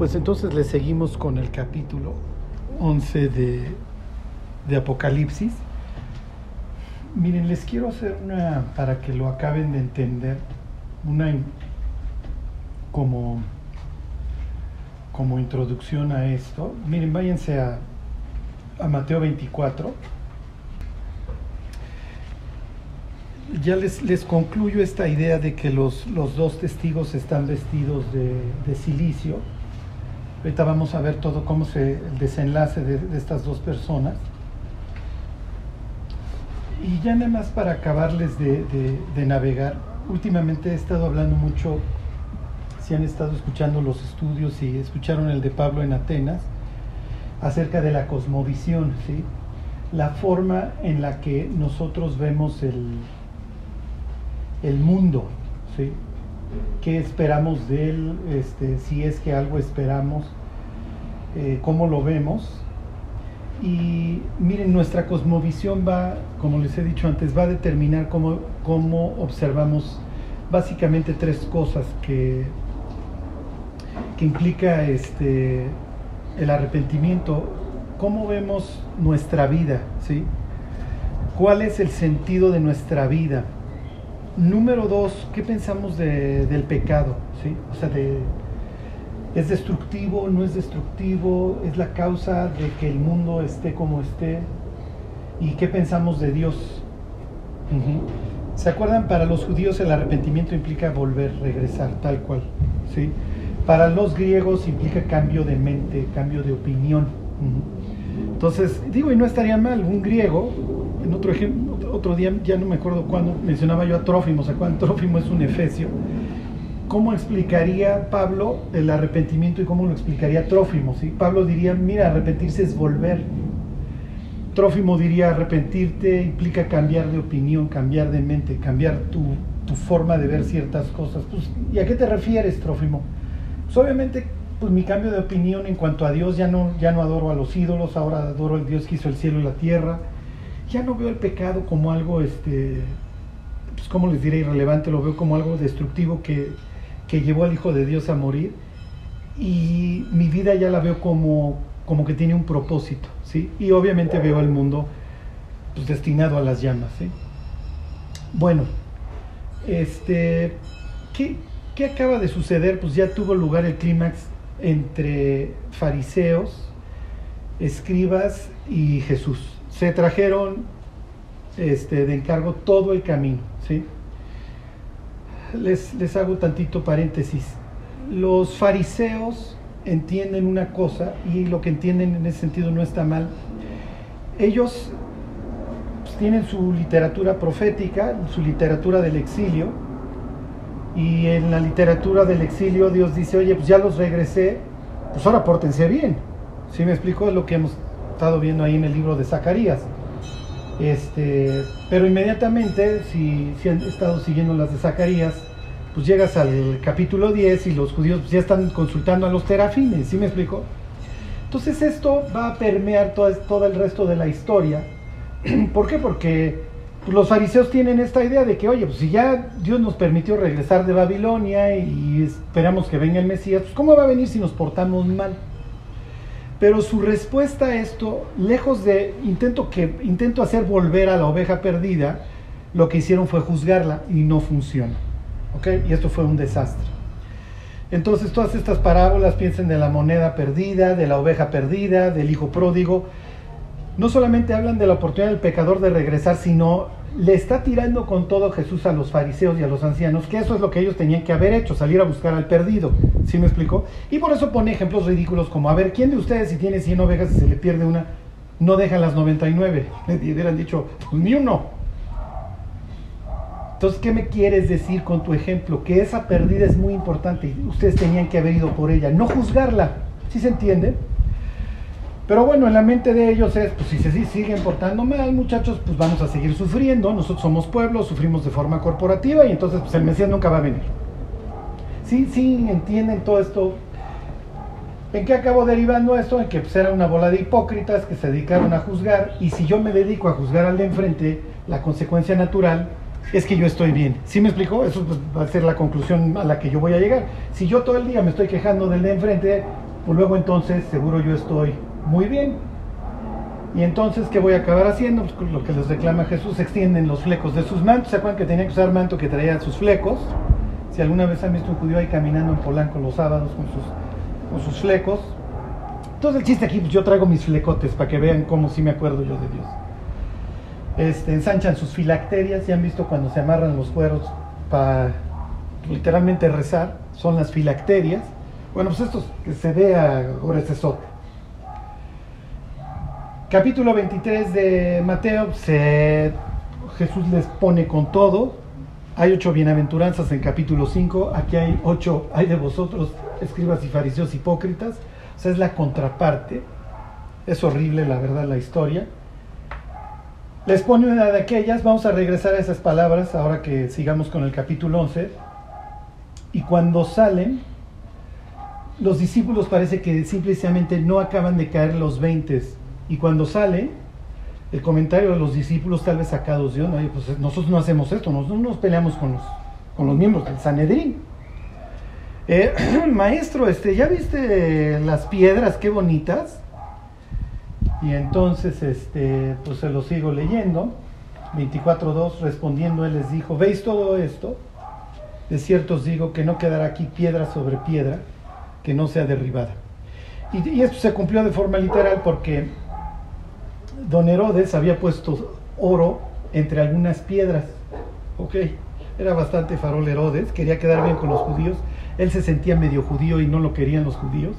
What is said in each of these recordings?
Pues entonces le seguimos con el capítulo 11 de, de Apocalipsis. Miren, les quiero hacer una, para que lo acaben de entender, una como, como introducción a esto. Miren, váyanse a, a Mateo 24. Ya les, les concluyo esta idea de que los, los dos testigos están vestidos de, de silicio Ahorita vamos a ver todo cómo se el desenlace de, estas dos personas. Y ya nada más para acabarles de, de, de, navegar, últimamente he estado hablando mucho, si han estado escuchando los estudios y escucharon el de Pablo en Atenas, acerca de la cosmovisión, ¿sí? la forma en la que nosotros vemos el, el mundo, ¿sí? Qué esperamos de él, este, si es que algo esperamos, eh, cómo lo vemos. Y miren, nuestra cosmovisión va, como les he dicho antes, va a determinar cómo, cómo observamos básicamente tres cosas que, que implica este, el arrepentimiento, cómo vemos nuestra vida, ¿sí? ¿Cuál es el sentido de nuestra vida? Número dos, ¿qué pensamos de, del pecado? ¿Sí? O sea, de, ¿es destructivo? ¿No es destructivo? ¿Es la causa de que el mundo esté como esté? ¿Y qué pensamos de Dios? Uh -huh. ¿Se acuerdan? Para los judíos el arrepentimiento implica volver, regresar, tal cual. ¿sí? Para los griegos implica cambio de mente, cambio de opinión. Uh -huh. Entonces, digo, y no estaría mal, un griego, en otro ejemplo, otro día, ya no me acuerdo cuándo, mencionaba yo a Trófimo, ¿se acuerdan? Trófimo es un efesio. ¿Cómo explicaría Pablo el arrepentimiento y cómo lo explicaría Trófimo? ¿sí? Pablo diría, mira, arrepentirse es volver. Trófimo diría, arrepentirte implica cambiar de opinión, cambiar de mente, cambiar tu, tu forma de ver ciertas cosas. Pues, ¿Y a qué te refieres, Trófimo? Pues obviamente pues mi cambio de opinión en cuanto a Dios, ya no, ya no adoro a los ídolos, ahora adoro al Dios que hizo el cielo y la tierra, ya no veo el pecado como algo, este, pues como les diré, irrelevante, lo veo como algo destructivo que, que llevó al Hijo de Dios a morir y mi vida ya la veo como, como que tiene un propósito, ¿sí? Y obviamente veo el mundo pues, destinado a las llamas, ¿sí? Bueno, este, ¿qué, ¿qué acaba de suceder? Pues ya tuvo lugar el clímax entre fariseos, escribas y Jesús. Se trajeron este, de encargo todo el camino. ¿sí? Les, les hago tantito paréntesis. Los fariseos entienden una cosa y lo que entienden en ese sentido no está mal. Ellos pues, tienen su literatura profética, su literatura del exilio, y en la literatura del exilio Dios dice, oye, pues ya los regresé, pues ahora pórtense bien. ¿Sí me explico? Es lo que hemos estado viendo ahí en el libro de Zacarías. Este, pero inmediatamente, si, si han estado siguiendo las de Zacarías, pues llegas al capítulo 10 y los judíos pues ya están consultando a los terafines, ¿sí me explico? Entonces esto va a permear todo, todo el resto de la historia. ¿Por qué? Porque pues los fariseos tienen esta idea de que, oye, pues si ya Dios nos permitió regresar de Babilonia y esperamos que venga el Mesías, pues ¿cómo va a venir si nos portamos mal? Pero su respuesta a esto, lejos de intento, que, intento hacer volver a la oveja perdida, lo que hicieron fue juzgarla y no funciona. ¿Ok? Y esto fue un desastre. Entonces todas estas parábolas piensen de la moneda perdida, de la oveja perdida, del hijo pródigo, no solamente hablan de la oportunidad del pecador de regresar, sino le está tirando con todo Jesús a los fariseos y a los ancianos, que eso es lo que ellos tenían que haber hecho, salir a buscar al perdido. ¿Sí me explicó? Y por eso pone ejemplos ridículos como, a ver, ¿quién de ustedes si tiene 100 ovejas y se le pierde una, no deja las 99? Le hubieran dicho, pues ni uno. Entonces, ¿qué me quieres decir con tu ejemplo? Que esa perdida es muy importante y ustedes tenían que haber ido por ella, no juzgarla. ¿Sí se entiende? Pero bueno, en la mente de ellos es, pues si se siguen portando mal, muchachos, pues vamos a seguir sufriendo. Nosotros somos pueblo, sufrimos de forma corporativa y entonces pues el Mesías nunca va a venir. Sí, sí, entienden todo esto. ¿En qué acabó derivando esto? En que pues, era una bola de hipócritas que se dedicaron a juzgar y si yo me dedico a juzgar al de enfrente, la consecuencia natural es que yo estoy bien. ¿Sí me explicó? Eso pues, va a ser la conclusión a la que yo voy a llegar. Si yo todo el día me estoy quejando del de enfrente, pues luego entonces seguro yo estoy muy bien. Y entonces, ¿qué voy a acabar haciendo? Pues lo que les reclama Jesús, extienden los flecos de sus mantos. ¿Se acuerdan que tenía que usar manto que traía sus flecos? Si alguna vez han visto un judío ahí caminando en Polanco los sábados con sus, con sus flecos. Entonces el chiste aquí, pues yo traigo mis flecotes para que vean cómo sí me acuerdo yo de Dios. Este, ensanchan sus filacterias, ya han visto cuando se amarran los cueros para literalmente rezar, son las filacterias. Bueno, pues esto que se vea ahora capítulo 23 de Mateo, Jesús les pone con todo. Hay ocho bienaventuranzas en capítulo 5. Aquí hay ocho, hay de vosotros, escribas y fariseos hipócritas. O sea, es la contraparte. Es horrible, la verdad, la historia. Les pone una de aquellas. Vamos a regresar a esas palabras ahora que sigamos con el capítulo 11. Y cuando salen, los discípulos parece que simplemente no acaban de caer los 20 y cuando sale, el comentario de los discípulos tal vez sacados de onda, pues nosotros no hacemos esto, nosotros no nos peleamos con los, con los miembros del Sanedrín. Eh, maestro, este, ¿ya viste las piedras qué bonitas? Y entonces, este, pues se lo sigo leyendo. 24.2, respondiendo, él les dijo, ¿veis todo esto? De cierto os digo que no quedará aquí piedra sobre piedra que no sea derribada. Y esto se cumplió de forma literal porque don Herodes había puesto oro entre algunas piedras. Ok, era bastante farol Herodes, quería quedar bien con los judíos. Él se sentía medio judío y no lo querían los judíos.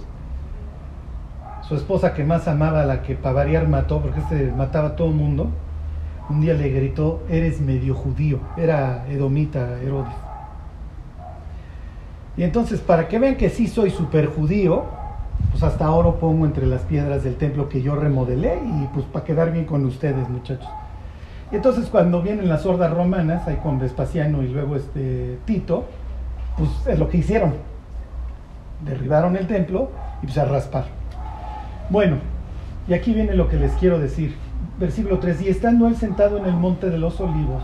Su esposa que más amaba, la que para mató, porque este mataba a todo el mundo, un día le gritó, eres medio judío. Era edomita Herodes. Y entonces, para que vean que sí soy super judío, pues hasta oro pongo entre las piedras del templo que yo remodelé y pues para quedar bien con ustedes, muchachos. Y entonces cuando vienen las hordas romanas, ahí con Vespasiano y luego este Tito, pues es lo que hicieron. Derribaron el templo y pues a raspar. Bueno, y aquí viene lo que les quiero decir. Versículo 3, y estando él sentado en el monte de los olivos,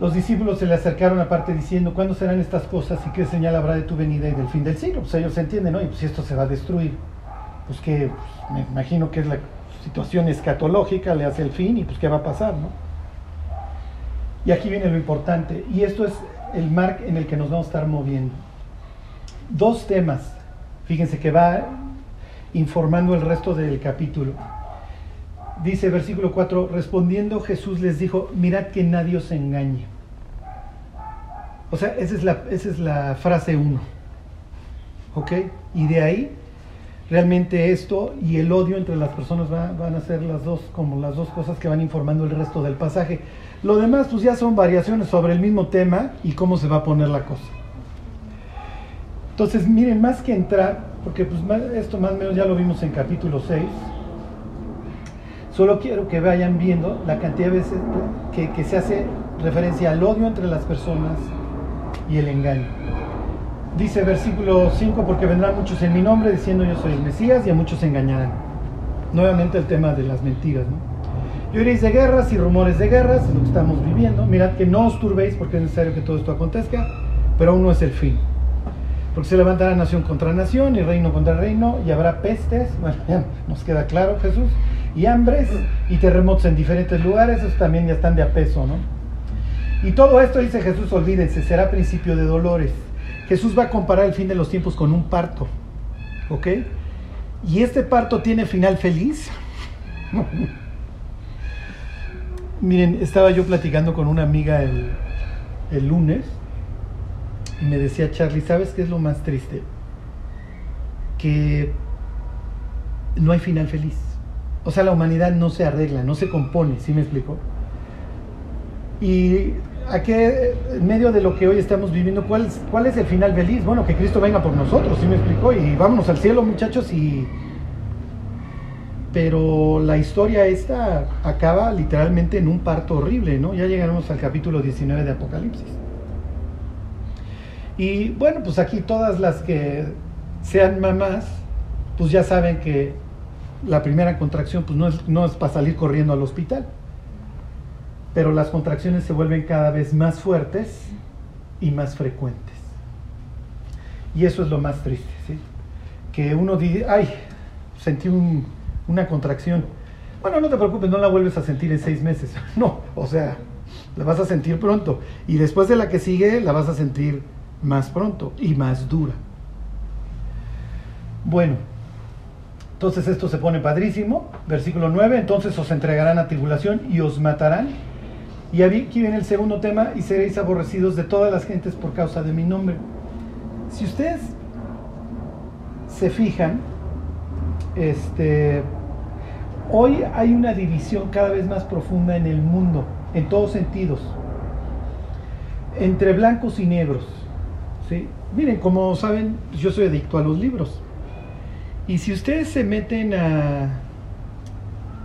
los discípulos se le acercaron aparte diciendo, ¿cuándo serán estas cosas y qué señal habrá de tu venida y del fin del siglo? Pues ellos entienden, ¿no? Y pues si esto se va a destruir, pues que pues, me imagino que es la situación escatológica, le hace el fin y pues qué va a pasar, ¿no? Y aquí viene lo importante, y esto es el mark en el que nos vamos a estar moviendo. Dos temas, fíjense que va informando el resto del capítulo. Dice versículo 4, respondiendo Jesús les dijo, mirad que nadie os engañe. O sea, esa es la, esa es la frase 1. ¿Ok? Y de ahí, realmente esto y el odio entre las personas van a ser las dos, como las dos cosas que van informando el resto del pasaje. Lo demás, pues ya son variaciones sobre el mismo tema y cómo se va a poner la cosa. Entonces, miren, más que entrar, porque pues esto más o menos ya lo vimos en capítulo 6, Solo quiero que vayan viendo la cantidad de veces que, se hace referencia al odio entre las personas y el engaño. Dice versículo 5, porque vendrán muchos en mi nombre diciendo yo soy el Mesías y a muchos se engañarán. Nuevamente el tema de las mentiras. ¿no? Y oiréis de guerras y rumores de guerras, lo que estamos viviendo. Mirad que no os turbéis porque es necesario que todo esto acontezca, pero aún no es el fin. Porque se levantará nación contra nación y reino contra reino y habrá pestes, bueno, ya nos queda claro Jesús, y hambres y terremotos en diferentes lugares, esos también ya están de a peso, ¿no? Y todo esto, dice Jesús, olvídense, será principio de dolores. Jesús va a comparar el fin de los tiempos con un parto, ¿ok? Y este parto tiene final feliz. Miren, estaba yo platicando con una amiga el, el lunes y me decía, Charlie, ¿sabes qué es lo más triste? Que no hay final feliz. O sea, la humanidad no se arregla, no se compone, ¿sí me explico? Y a qué, en medio de lo que hoy estamos viviendo, ¿cuál es, ¿cuál es el final feliz? Bueno, que Cristo venga por nosotros, ¿sí me explicó? Y vámonos al cielo, muchachos, y... Pero la historia esta acaba literalmente en un parto horrible, ¿no? Ya llegaremos al capítulo 19 de Apocalipsis. Y bueno, pues aquí todas las que sean mamás, pues ya saben que la primera contracción pues no es, no es para salir corriendo al hospital, pero las contracciones se vuelven cada vez más fuertes y más frecuentes. Y eso es lo más triste, ¿sí? que uno dice, ay, sentí una contracción. Bueno, no te preocupes, no la vuelves a sentir en seis meses. No, o sea, la vas a sentir pronto. Y después de la que sigue, la vas a sentir más pronto y más dura. Bueno, entonces esto se pone padrísimo. Versículo 9, entonces os entregarán a tribulación y os matarán. Y aquí viene el segundo tema, y seréis aborrecidos de todas las gentes por causa de mi nombre. Si ustedes se fijan, este, hoy hay una división cada vez más profunda en el mundo, en todos sentidos, entre blancos y negros. ¿sí? Miren, como saben, yo soy adicto a los libros. Y si ustedes se meten a,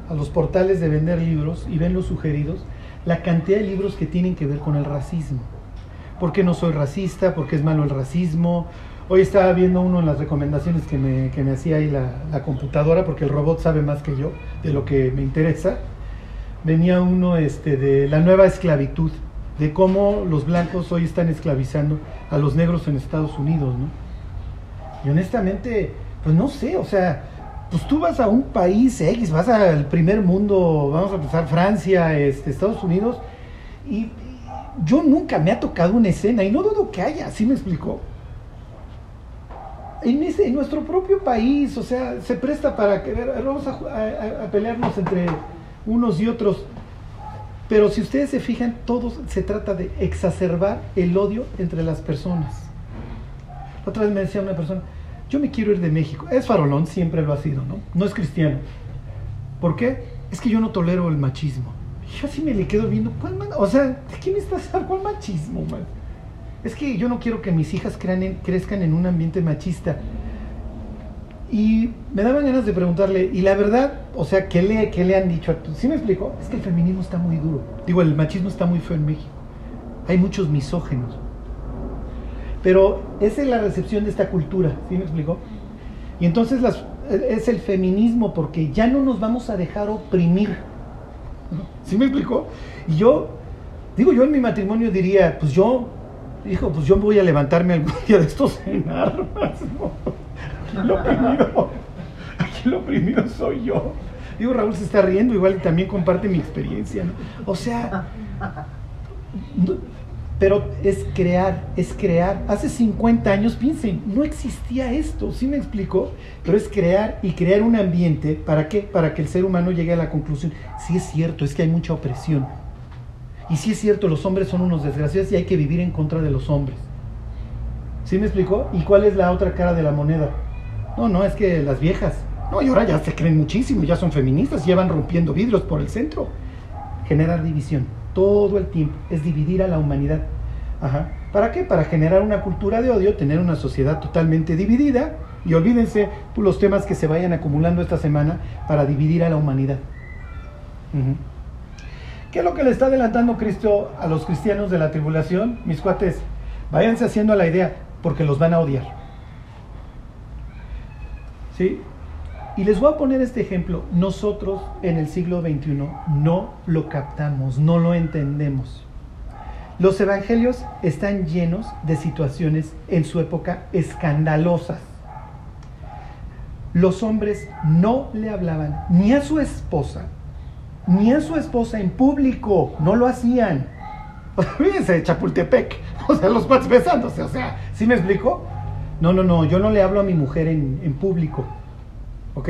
a los portales de vender libros y ven los sugeridos, la cantidad de libros que tienen que ver con el racismo. ¿Por qué no soy racista? ¿Por qué es malo el racismo? Hoy estaba viendo uno en las recomendaciones que me, que me hacía ahí la, computadora, porque el robot sabe más que yo de lo que me interesa. Venía uno este, de la nueva esclavitud, de cómo los blancos hoy están esclavizando a los negros en Estados Unidos, ¿no? Y honestamente, pues no sé, o sea, pues tú vas a un país X, vas al primer mundo, vamos a empezar Francia, este, Estados Unidos, y yo nunca me ha tocado una escena, y no dudo que haya, ¿sí me explicó? en, nuestro propio país, o sea, se presta para que vamos a, pelearnos entre unos y otros. Pero si ustedes se fijan, todo se trata de exacerbar el odio entre las personas. Otra vez me decía una persona, yo me quiero ir de México. Es farolón, siempre lo ha sido, ¿no? No es cristiano. ¿Por qué? Es que yo no tolero el machismo. Yo así me le quedo viendo, ¿cuál O sea, ¿de me estás? ¿Cuál machismo, man? es que yo no quiero que mis hijas crezcan en un ambiente machista. Y me daban ganas de preguntarle, y la verdad, o sea, ¿qué le, qué le han dicho? ¿Sí me explico? Es que el feminismo está muy duro. Digo, el machismo está muy feo en México. Hay muchos misógenos. Pero esa es la recepción de esta cultura, ¿sí me explico? Y entonces es el feminismo, porque ya no nos vamos a dejar oprimir. ¿Sí me explico? Y yo, digo, yo en mi matrimonio diría, pues yo Dijo, pues yo voy a levantarme algún día de estos en armas. Lo primero, aquí lo primero soy yo. Digo, Raúl se está riendo, igual también comparte mi experiencia. O sea, pero es crear, es crear. Hace 50 años, piensen, no existía esto, ¿sí me explicó? Pero es crear y crear un ambiente, ¿para qué? Para que el ser humano llegue a la conclusión, sí es cierto, es que hay mucha opresión y sí es cierto, los hombres son unos desgraciados y hay que vivir en contra de los hombres. ¿Sí me explicó? ¿Y cuál es la otra cara de la moneda? No, no, es que las viejas. No, y ahora ya se creen muchísimo, ya son feministas, llevan rompiendo vidrios por el centro. Generar división, todo el tiempo, es dividir a la humanidad. ¿Para qué? Para generar una cultura de odio, tener una sociedad totalmente dividida y olvídense los temas que se vayan acumulando esta semana para dividir a la humanidad. ¿Qué es lo que le está adelantando Cristo a los cristianos de la tribulación? Mis cuates, váyanse haciendo la idea, porque los van a odiar. ¿Sí? Y les voy a poner este ejemplo. Nosotros en el siglo XXI no lo captamos, no lo entendemos. Los evangelios están llenos de situaciones en su época escandalosas. Los hombres no le hablaban ni a su esposa, ni a su esposa en público, no lo hacían. Fíjense, Chapultepec, o sea, los cuates besándose, o sea, ¿sí me explico? No, no, no, yo no le hablo a mi mujer en, en público, ¿ok?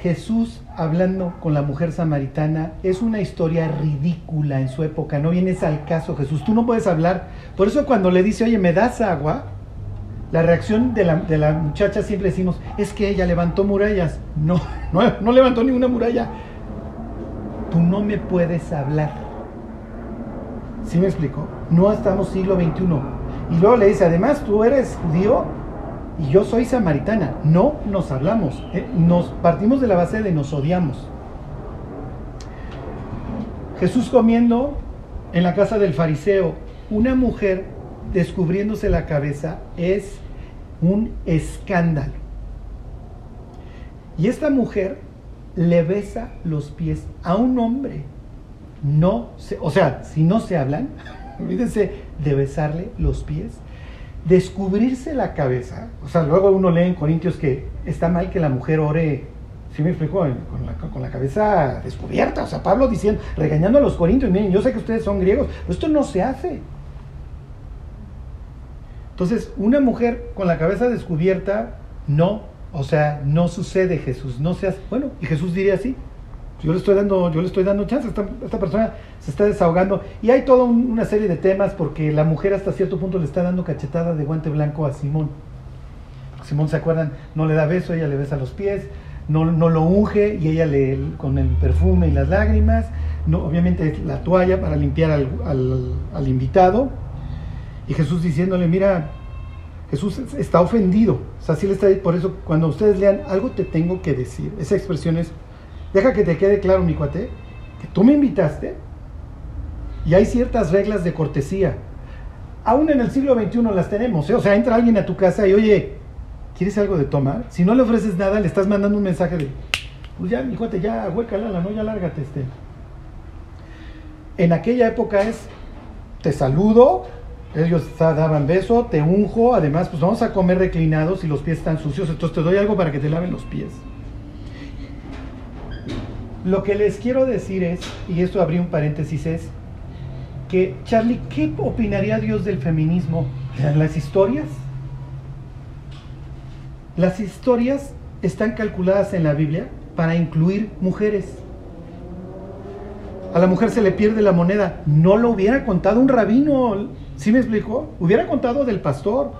Jesús hablando con la mujer samaritana es una historia ridícula en su época, no vienes al caso Jesús, tú no puedes hablar. Por eso cuando le dice, oye, ¿me das agua? La reacción de la, de la muchacha siempre decimos, es que ella levantó murallas. No, no, no levantó ninguna muralla tú no me puedes hablar. ¿Sí me explico? No estamos siglo XXI. Y luego le dice, además tú eres judío y yo soy samaritana. No nos hablamos. Eh, nos partimos de la base de nos odiamos. Jesús comiendo en la casa del fariseo, una mujer descubriéndose la cabeza es un escándalo. Y esta mujer le besa los pies a un hombre. No se, o sea, si no se hablan, olvídense de besarle los pies. Descubrirse la cabeza, o sea, luego uno lee en Corintios que está mal que la mujer ore, ¿sí me explico? Con la, con la cabeza descubierta, o sea, Pablo diciendo, regañando a los corintios, miren, yo sé que ustedes son griegos, pero esto no se hace. Entonces, una mujer con la cabeza descubierta, no, o sea, no sucede Jesús, no se hace. Bueno, y Jesús diría así, yo le estoy dando, yo le estoy dando chance, esta, persona se está desahogando. Y hay toda una serie de temas porque la mujer hasta cierto punto le está dando cachetada de guante blanco a Simón. Simón, ¿se acuerdan? No le da beso, ella le besa los pies, no, no lo unge y ella le, con el perfume y las lágrimas, no, obviamente la toalla para limpiar al, al, al invitado. Y Jesús diciéndole, mira, Jesús está ofendido. O sea, sí le está, por eso cuando ustedes lean, algo te tengo que decir. Esa expresión es Deja que te quede claro, mi cuate, que tú me invitaste y hay ciertas reglas de cortesía. Aún en el siglo XXI las tenemos. ¿eh? O sea, entra alguien a tu casa y, oye, ¿quieres algo de tomar? Si no le ofreces nada, le estás mandando un mensaje de, pues ya, mi cuate, ya, huécala, no, ya lárgate este. En aquella época es, te saludo, ellos daban beso, te unjo, además, pues vamos a comer reclinados y los pies están sucios, entonces te doy algo para que te laven los pies. Lo que les quiero decir es, y esto abrí un paréntesis, es que, Charlie, ¿qué opinaría Dios del feminismo? ¿Las historias? Las historias están calculadas en la Biblia para incluir mujeres. A la mujer se le pierde la moneda. No lo hubiera contado un rabino. ¿Sí me explicó? Hubiera contado del pastor.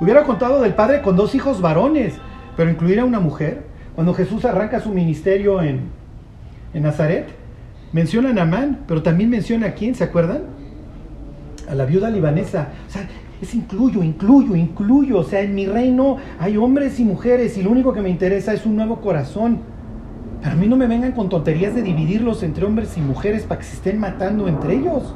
Hubiera contado del padre con dos hijos varones. Pero incluir a una mujer. Cuando Jesús arranca su ministerio en, en Nazaret, menciona a Namán, pero también menciona a quién, ¿se acuerdan? A la viuda libanesa. O sea, es incluyo, incluyo, incluyo. O sea, en mi reino hay hombres y mujeres y lo único que me interesa es un nuevo corazón. Pero a mí no me vengan con tonterías de dividirlos entre hombres y mujeres para que se estén matando entre ellos.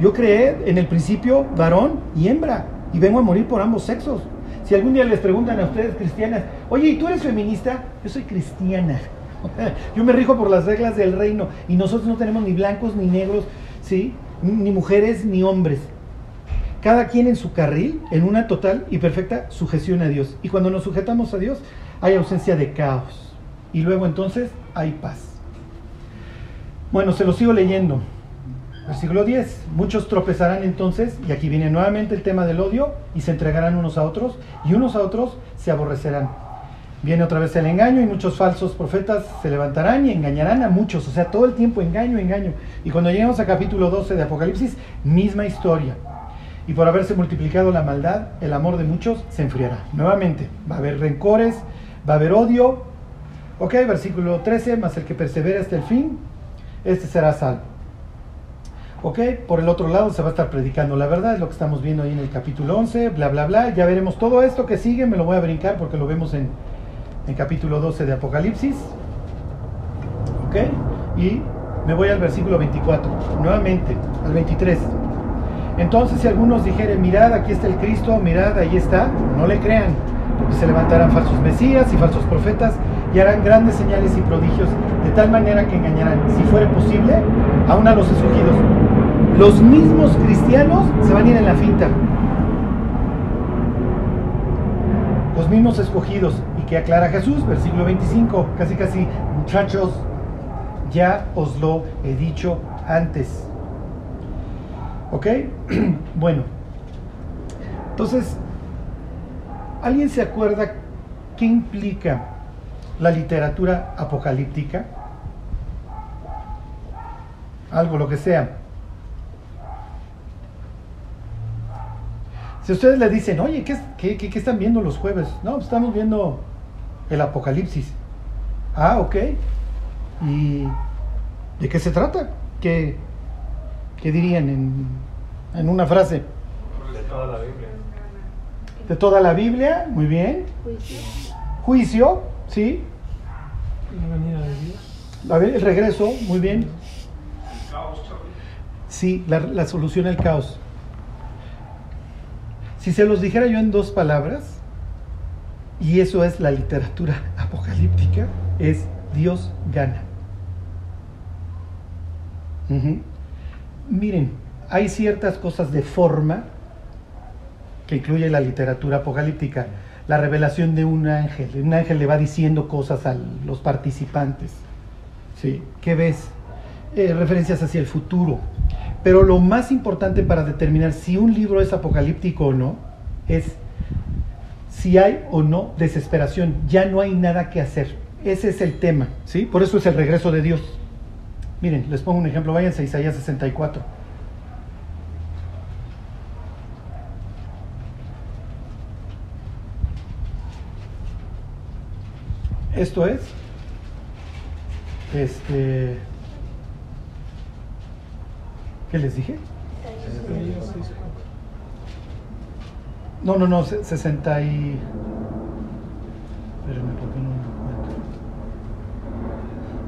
Yo creé en el principio varón y hembra y vengo a morir por ambos sexos. Si algún día les preguntan a ustedes cristianas, oye, ¿y tú eres feminista? Yo soy cristiana. Yo me rijo por las reglas del reino y nosotros no tenemos ni blancos ni negros, ¿sí? Ni mujeres ni hombres. Cada quien en su carril, en una total y perfecta sujeción a Dios. Y cuando nos sujetamos a Dios, hay ausencia de caos. Y luego entonces hay paz. Bueno, se lo sigo leyendo. Versículo 10. Muchos tropezarán entonces, y aquí viene nuevamente el tema del odio, y se entregarán unos a otros, y unos a otros se aborrecerán. Viene otra vez el engaño y muchos falsos profetas se levantarán y engañarán a muchos. O sea, todo el tiempo engaño, engaño. Y cuando lleguemos a capítulo 12 de Apocalipsis, misma historia. Y por haberse multiplicado la maldad, el amor de muchos se enfriará. Nuevamente, va a haber rencores, va a haber odio. Ok, versículo 13, más el que persevere hasta el fin, este será salvo. Ok, por el otro lado se va a estar predicando la verdad, es lo que estamos viendo ahí en el capítulo 11, bla, bla, bla. Ya veremos todo esto que sigue, me lo voy a brincar porque lo vemos en, en capítulo 12 de Apocalipsis. ¿Ok? Y me voy al versículo 24, nuevamente, al 23. Entonces si algunos dijeren, mirad, aquí está el Cristo, mirad, ahí está, no le crean, porque se levantarán falsos mesías y falsos profetas y harán grandes señales y prodigios, de tal manera que engañarán, si fuere posible, aún a los escogidos. Los mismos cristianos se van a ir en la finta. Los mismos escogidos que aclara Jesús, versículo 25, casi casi, muchachos, ya os lo he dicho antes. ¿Ok? bueno, entonces, ¿alguien se acuerda qué implica la literatura apocalíptica? Algo, lo que sea. Si ustedes le dicen, oye, ¿qué, qué, qué están viendo los jueves? No, estamos viendo el Apocalipsis. Ah, ok. ¿Y de qué se trata? ¿Qué, qué dirían en, en una frase? De toda la Biblia. De toda la Biblia, muy bien. Juicio. Juicio, sí. La venida de Dios. A ver, el regreso, muy bien. El caos. Sí, la, la solución al caos. Si se los dijera yo en dos palabras, y eso es la literatura apocalíptica, es Dios gana. Miren, hay ciertas cosas de forma que incluye la literatura apocalíptica, la revelación de un ángel. Un ángel le va diciendo cosas a los participantes. ¿Sí? ¿Qué ves? Eh, referencias hacia el futuro. Pero lo más importante para determinar si un libro es apocalíptico o no es si hay o no desesperación. Ya no hay nada que hacer. Ese es el tema. ¿sí? Por eso es el regreso de Dios. Miren, les pongo un ejemplo. Váyanse a Isaías 64. Esto es, este, ¿qué les dije? No, no, no, 60 y... Espérenme, ¿por qué no lo encuentro?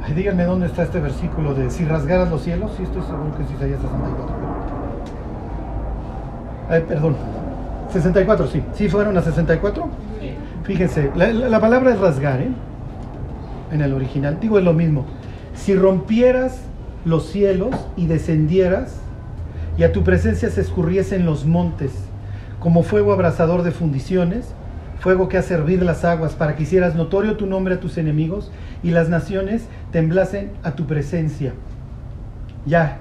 Ay, díganme dónde está este versículo de si rasgaras los cielos, sí estoy seguro que es Isaías 64. Ay, perdón. 64, sí. ¿Sí fueron a 64? Fíjense, la, la palabra es rasgar, ¿eh? en el original. Digo, es lo mismo. Si rompieras los cielos y descendieras, y a tu presencia se escurriesen los montes, como fuego abrasador de fundiciones, fuego que hace hervir las aguas, para que hicieras notorio tu nombre a tus enemigos y las naciones temblasen a tu presencia. Ya,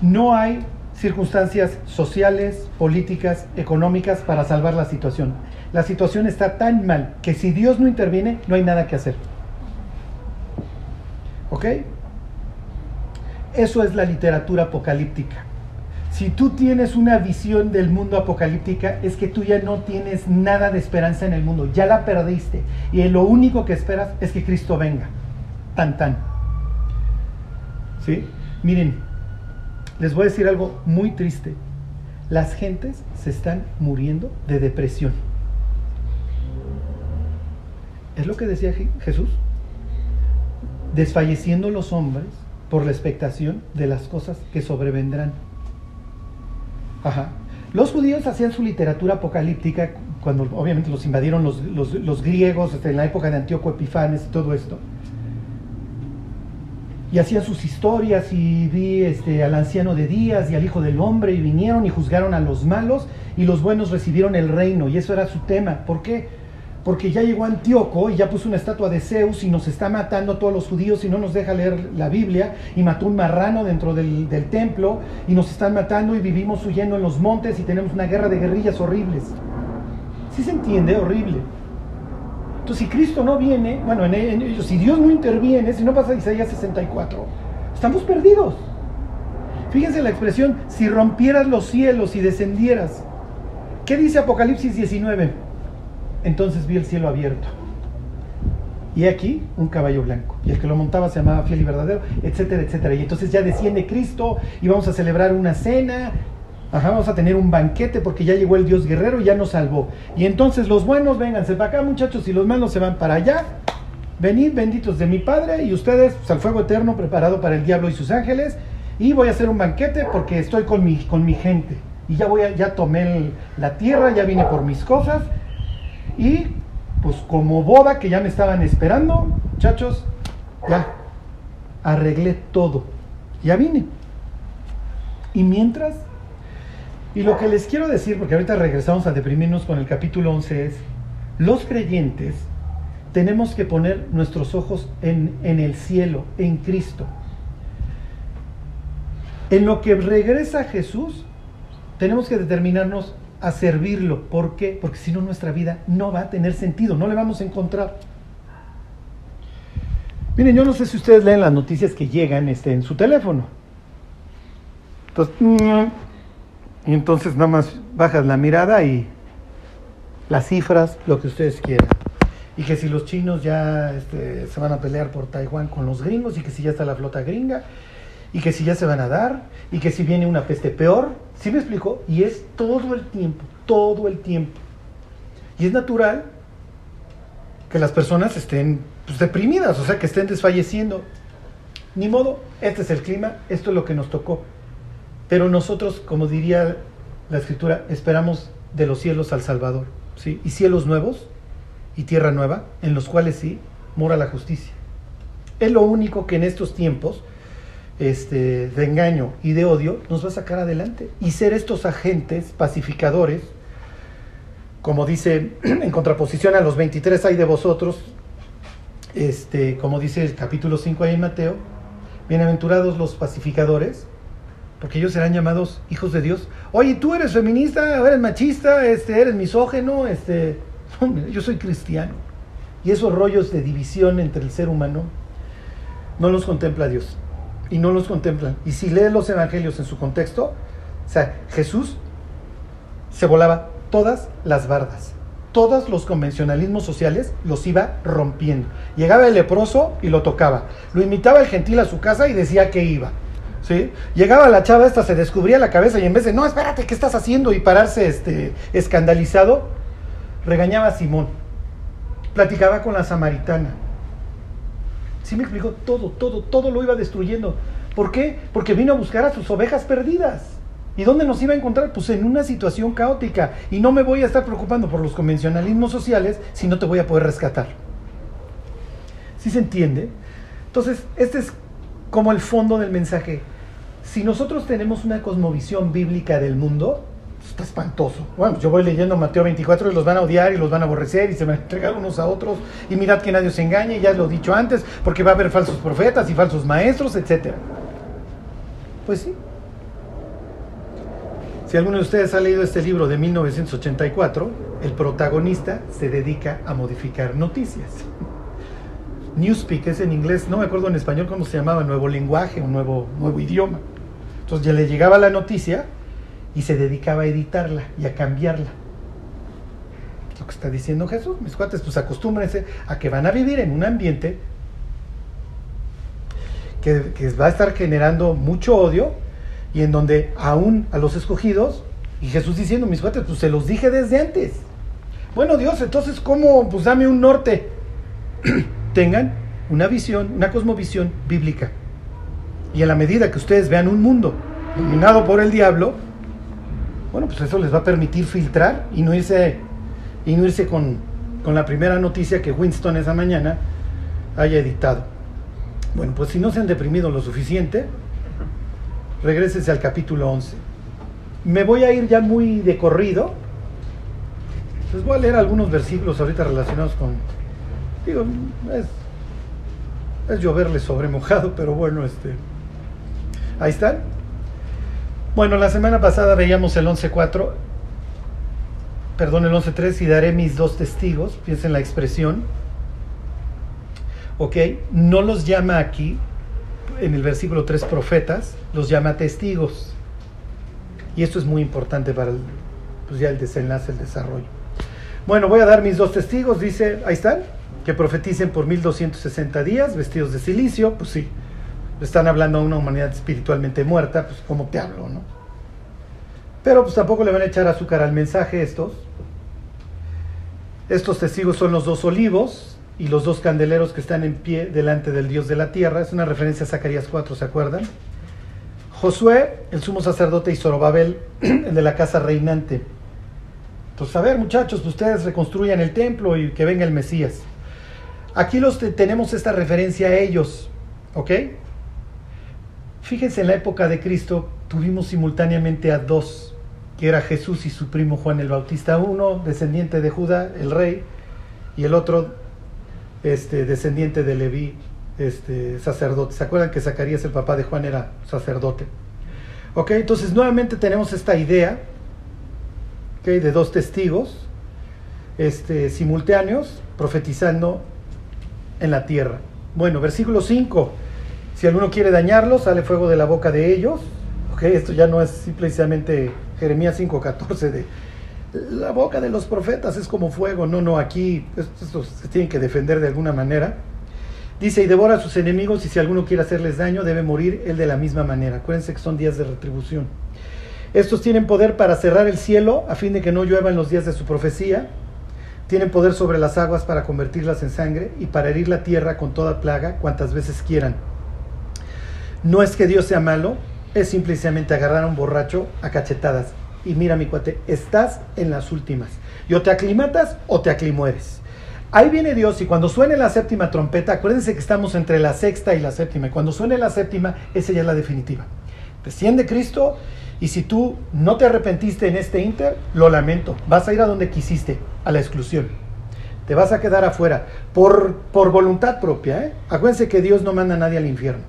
no hay circunstancias sociales, políticas, económicas para salvar la situación. La situación está tan mal que si Dios no interviene, no hay nada que hacer. ¿Ok? Eso es la literatura apocalíptica. Si tú tienes una visión del mundo apocalíptica, es que tú ya no tienes nada de esperanza en el mundo, ya la perdiste. Y lo único que esperas es que Cristo venga. Tan tan. ¿Sí? Miren, les voy a decir algo muy triste. Las gentes se están muriendo de depresión. Es lo que decía Jesús desfalleciendo los hombres por la expectación de las cosas que sobrevendrán. Ajá. Los judíos hacían su literatura apocalíptica cuando obviamente los invadieron los, los, griegos en la época de Antíoco Epifanes y todo esto. Y hacían sus historias y vi este, al anciano de Días y al hijo del hombre y vinieron y juzgaron a los malos y los buenos recibieron el reino. Y eso era su tema. ¿Por qué? Porque ya llegó Antíoco y ya puso una estatua de Zeus y nos está matando a todos los judíos y no nos deja leer la Biblia y mató un marrano dentro del, templo y nos están matando y vivimos huyendo en los montes y tenemos una guerra de guerrillas horribles. ¿Sí se entiende? Horrible. Entonces, si Cristo no viene, bueno, en, si Dios no interviene, si no pasa Isaías 64, estamos perdidos. Fíjense la expresión, si rompieras los cielos y descendieras. ¿Qué dice Apocalipsis 19? Entonces vi el cielo abierto. Y aquí un caballo blanco. Y el que lo montaba se llamaba fiel y verdadero, etcétera, etcétera. Y entonces ya desciende Cristo y vamos a celebrar una cena. Ajá, vamos a tener un banquete porque ya llegó el Dios guerrero y ya nos salvó. Y entonces los buenos, vénganse para acá, muchachos, y los malos se van para allá. Venid, benditos de mi Padre, y ustedes pues, al fuego eterno preparado para el diablo y sus ángeles. Y voy a hacer un banquete porque estoy con mi, con mi gente. Y ya voy a, ya tomé la tierra, ya vine por mis cosas y pues como boda que ya me estaban esperando, muchachos, ya arreglé todo. Ya vine. Y mientras, y lo que les quiero decir, porque ahorita regresamos a deprimirnos con el capítulo 11, es, los creyentes tenemos que poner nuestros ojos en, en el cielo, en Cristo. En lo que regresa Jesús, tenemos que determinarnos a servirlo. ¿Por? Porque si no nuestra vida no va a tener sentido, no le vamos a encontrar. Miren, yo no sé si ustedes leen las noticias que llegan este, en su teléfono. Entonces, y entonces nada más bajas la mirada y las cifras, lo que ustedes quieran. Y que si los chinos ya este, se van a pelear por Taiwán con los gringos y que si ya está la flota gringa y que si ya se van a dar y que si viene una peste peor, ¿sí me explico? Y es todo el tiempo, todo el tiempo. Y es natural que las personas estén pues, deprimidas, o sea, que estén desfalleciendo. Ni modo, este es el clima, esto es lo que nos tocó. Pero nosotros, como diría la escritura, esperamos de los cielos al Salvador, ¿sí? Y cielos nuevos y tierra nueva, en los cuales sí mora la justicia. Es lo único que en estos tiempos este, de engaño y de odio nos va a sacar adelante. Y ser estos agentes pacificadores como dice, en contraposición a los 23 hay de vosotros, este, como dice el capítulo 5 ahí en Mateo, bienaventurados los pacificadores, porque ellos serán llamados hijos de Dios. Oye, tú eres feminista, eres machista, este, eres misógeno, este, yo soy cristiano. Y esos rollos de división entre el ser humano no los contempla Dios. Y no los contemplan. Y si lees los evangelios en su contexto, o sea, Jesús se volaba todas las bardas. Todos los convencionalismos sociales los iba rompiendo. Llegaba el leproso y lo tocaba. Lo invitaba el gentil a su casa y decía que iba. ¿Sí? Llegaba la chava esta, se descubría la cabeza y en vez de, no, espérate, ¿qué estás haciendo? Y pararse este, escandalizado, regañaba a Simón. Platicaba con la samaritana. ¿Sí me explicó? Todo, todo, todo lo iba destruyendo. ¿Por qué? Porque vino a buscar a sus ovejas perdidas. ¿Y dónde nos iba a encontrar? Pues en una situación caótica. Y no me voy a estar preocupando por los convencionalismos sociales si no te voy a poder rescatar. ¿Sí se entiende? Entonces, este es como el fondo del mensaje. Si nosotros tenemos una cosmovisión bíblica del mundo, está espantoso. Bueno, yo voy leyendo Mateo 24 y los van a odiar y los van a aborrecer y se van a entregar unos a otros. Y mirad que nadie se engañe, ya lo he dicho antes, porque va a haber falsos profetas y falsos maestros, etc. Pues sí, si alguno de ustedes ha leído este libro de 1984, el protagonista se dedica a modificar noticias. Newspeak es en inglés, no me acuerdo en español cómo se llamaba, nuevo lenguaje, un nuevo, nuevo idioma. Entonces ya le llegaba la noticia y se dedicaba a editarla y a cambiarla. Lo que está diciendo Jesús, mis cuates, pues acostúmbrense a que van a vivir en un ambiente que, que va a estar generando mucho odio y en donde aún a los escogidos, y Jesús diciendo, mis cuates, pues se los dije desde antes. Bueno, Dios, entonces, ¿cómo? Pues dame un norte. Tengan una visión, una cosmovisión bíblica. Y a la medida que ustedes vean un mundo dominado por el diablo, bueno, pues eso les va a permitir filtrar y no irse, y no irse con, con la primera noticia que Winston esa mañana haya editado. Bueno, pues si no se han deprimido lo suficiente, regrésese al capítulo 11. Me voy a ir ya muy de corrido. Les voy a leer algunos versículos ahorita relacionados con... Digo, es, es lloverle sobre mojado, pero bueno, este... Ahí están. Bueno, la semana pasada veíamos el 11.4, perdón, el 11.3 y daré mis dos testigos, piensen la expresión. Ok, no los llama aquí, en el versículo 3 profetas, los llama testigos. Y esto es muy importante para el, pues ya el desenlace, el desarrollo. Bueno, voy a dar mis dos testigos, dice, ahí están, que profeticen por 1260 días, vestidos de silicio, pues sí, están hablando a una humanidad espiritualmente muerta, pues ¿cómo te hablo, no? Pero pues tampoco le van a echar azúcar al mensaje estos. Estos testigos son los dos olivos, y los dos candeleros que están en pie delante del Dios de la tierra. Es una referencia a Zacarías 4, ¿se acuerdan? Josué, el sumo sacerdote, y Zorobabel, el de la casa reinante. Entonces, a ver, muchachos, pues ustedes reconstruyan el templo y que venga el Mesías. Aquí los tenemos esta referencia a ellos, ¿ok? Fíjense, en la época de Cristo tuvimos simultáneamente a dos, que era Jesús y su primo Juan el Bautista, uno descendiente de Judá, el rey, y el otro este, descendiente de Leví, este, sacerdote. ¿Se acuerdan que Zacarías, el papá de Juan, era sacerdote? Ok, entonces nuevamente tenemos esta idea okay, de dos testigos este, simultáneos profetizando en la tierra. Bueno, versículo 5. Si alguno quiere dañarlos, sale fuego de la boca de ellos. Ok, esto ya no es simplemente Jeremías 5.14 de la boca de los profetas es como fuego. No, no, aquí estos se tienen que defender de alguna manera. Dice, y devora a sus enemigos, y si alguno quiere hacerles daño, debe morir él de la misma manera. Acuérdense que son días de retribución. Estos tienen poder para cerrar el cielo a fin de que no llueva en los días de su profecía. Tienen poder sobre las aguas para convertirlas en sangre y para herir la tierra con toda plaga cuantas veces quieran. No es que Dios sea malo, es simplemente agarrar a un borracho a cachetadas y mira mi cuate, estás en las últimas. Y o te aclimatas o te aclimueres. Ahí viene Dios y cuando suene la séptima trompeta, acuérdense que estamos entre la sexta y la séptima. Y cuando suene la séptima, esa ya es la definitiva. Desciende Cristo Y si tú no te arrepentiste en este inter, lo lamento. Vas a ir a donde quisiste, a la exclusión. Te vas a quedar afuera por, por voluntad propia. ¿eh? Acuérdense que Dios no manda a nadie al infierno.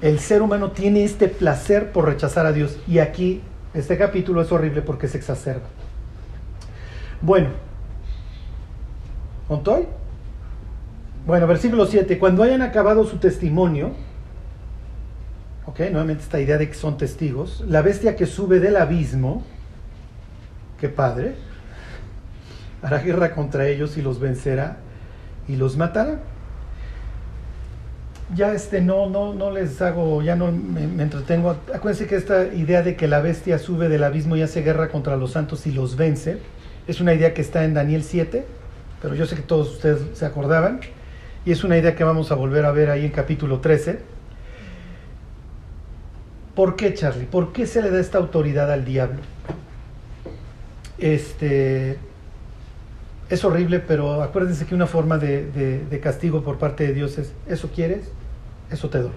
El ser humano tiene este placer por rechazar a Dios. Y aquí, este capítulo es horrible porque se exacerba. Bueno, ¿Ontoy? Bueno, versículo 7. Cuando hayan acabado su testimonio, ok, nuevamente esta idea de que son testigos, la bestia que sube del abismo, qué padre, hará guerra contra ellos y los vencerá y los matará. Ya este no, no, no les hago, ya no me, entretengo. Acuérdense que esta idea de que la bestia sube del abismo y hace guerra contra los santos y los vence, es una idea que está en Daniel 7, pero yo sé que todos ustedes se acordaban, y es una idea que vamos a volver a ver ahí en capítulo 13. ¿Por qué, Charlie? ¿Por qué se le da esta autoridad al diablo? Este, es horrible, pero acuérdense que una forma de, castigo por parte de Dios es, ¿eso quieres? Eso te doy.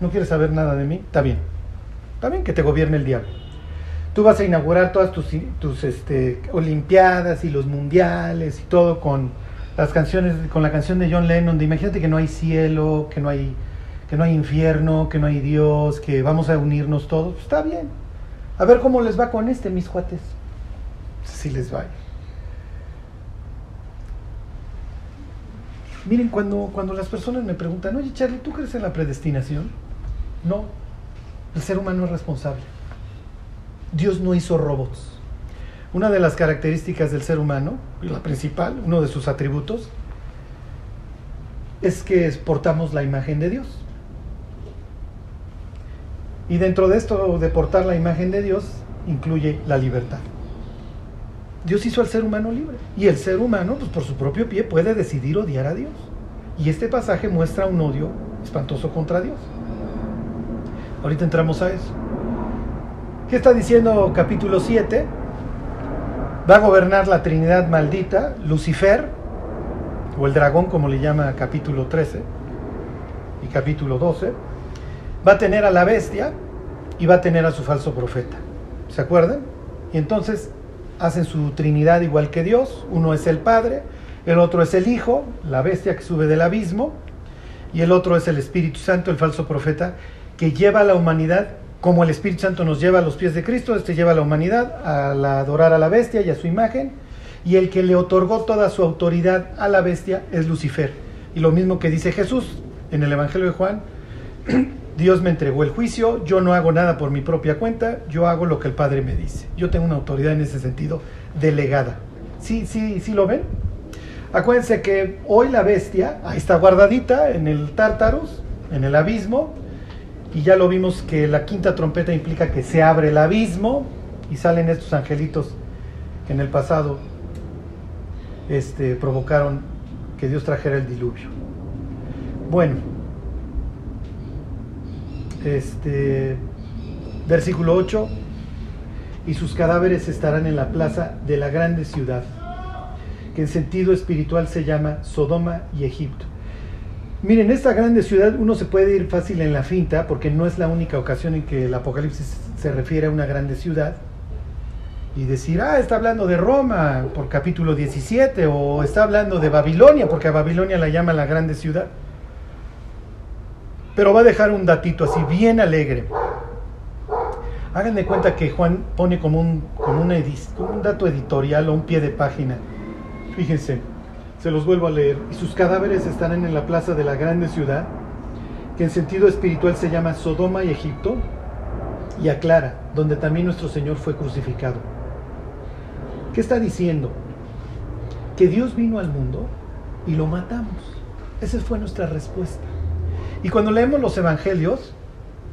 ¿No quieres saber nada de mí? Está bien. Está bien que te gobierne el diablo. Tú vas a inaugurar todas tus, tus este, olimpiadas y los mundiales y todo con las canciones, con la canción de John Lennon, de imagínate que no hay cielo, que no hay, que no hay infierno, que no hay Dios, que vamos a unirnos todos. Está bien. A ver cómo les va con este, mis cuates. Si les va. Miren, cuando, cuando las personas me preguntan, oye Charlie, ¿tú crees en la predestinación? No, el ser humano es responsable. Dios no hizo robots. Una de las características del ser humano, la principal, uno de sus atributos, es que portamos la imagen de Dios. Y dentro de esto de portar la imagen de Dios incluye la libertad. Dios hizo al ser humano libre. Y el ser humano, pues por su propio pie, puede decidir odiar a Dios. Y este pasaje muestra un odio espantoso contra Dios. Ahorita entramos a eso. ¿Qué está diciendo capítulo 7? Va a gobernar la Trinidad maldita, Lucifer, o el dragón como le llama capítulo 13 y capítulo 12. Va a tener a la bestia y va a tener a su falso profeta. ¿Se acuerdan? Y entonces hacen su Trinidad igual que Dios. Uno es el Padre, el otro es el Hijo, la bestia que sube del abismo, y el otro es el Espíritu Santo, el falso profeta, que lleva a la humanidad como el Espíritu Santo nos lleva a los pies de Cristo, este lleva a la humanidad a la adorar a la bestia y a su imagen, y el que le otorgó toda su autoridad a la bestia es Lucifer. Y lo mismo que dice Jesús en el Evangelio de Juan, Dios me entregó el juicio, yo no hago nada por mi propia cuenta, yo hago lo que el Padre me dice. Yo tengo una autoridad en ese sentido delegada. ¿Sí, sí, sí lo ven? Acuérdense que hoy la bestia, ahí está guardadita en el Tártaros, en el abismo, y ya lo vimos que la quinta trompeta implica que se abre el abismo y salen estos angelitos que en el pasado este, provocaron que Dios trajera el diluvio. Bueno, este, versículo 8, y sus cadáveres estarán en la plaza de la grande ciudad, que en sentido espiritual se llama Sodoma y Egipto. Miren, esta grande ciudad uno se puede ir fácil en la finta porque no es la única ocasión en que el Apocalipsis se refiere a una grande ciudad y decir, ah, está hablando de Roma por capítulo 17 o está hablando de Babilonia porque a Babilonia la llama la grande ciudad. Pero va a dejar un datito así bien alegre. Hagan de cuenta que Juan pone como un, como, un dato editorial o un pie de página. Fíjense, se los vuelvo a leer. Y sus cadáveres estarán en la plaza de la grande ciudad, que en sentido espiritual se llama Sodoma y Egipto, y aclara, donde también nuestro Señor fue crucificado. ¿Qué está diciendo? Que Dios vino al mundo y lo matamos. Esa fue nuestra respuesta. Y cuando leemos los evangelios,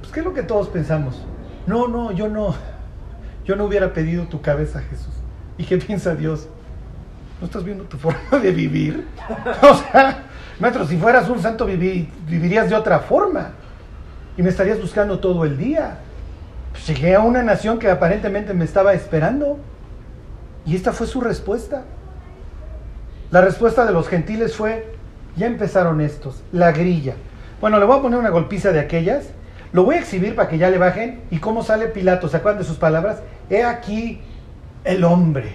pues ¿qué es lo que todos pensamos? No, no, yo no, yo no hubiera pedido tu cabeza, Jesús. ¿Y qué piensa Dios? ¿No estás viendo tu forma de vivir? O sea, maestro, si fueras un santo vivirías de otra forma. Y me estarías buscando todo el día. Pues llegué a una nación que aparentemente me estaba esperando. Y esta fue su respuesta. La respuesta de los gentiles fue, ya empezaron estos, la grilla. Bueno, le voy a poner una golpiza de aquellas, lo voy a exhibir para que ya le bajen. ¿Y cómo sale Pilato? ¿Se acuerdan de sus palabras? He aquí el hombre.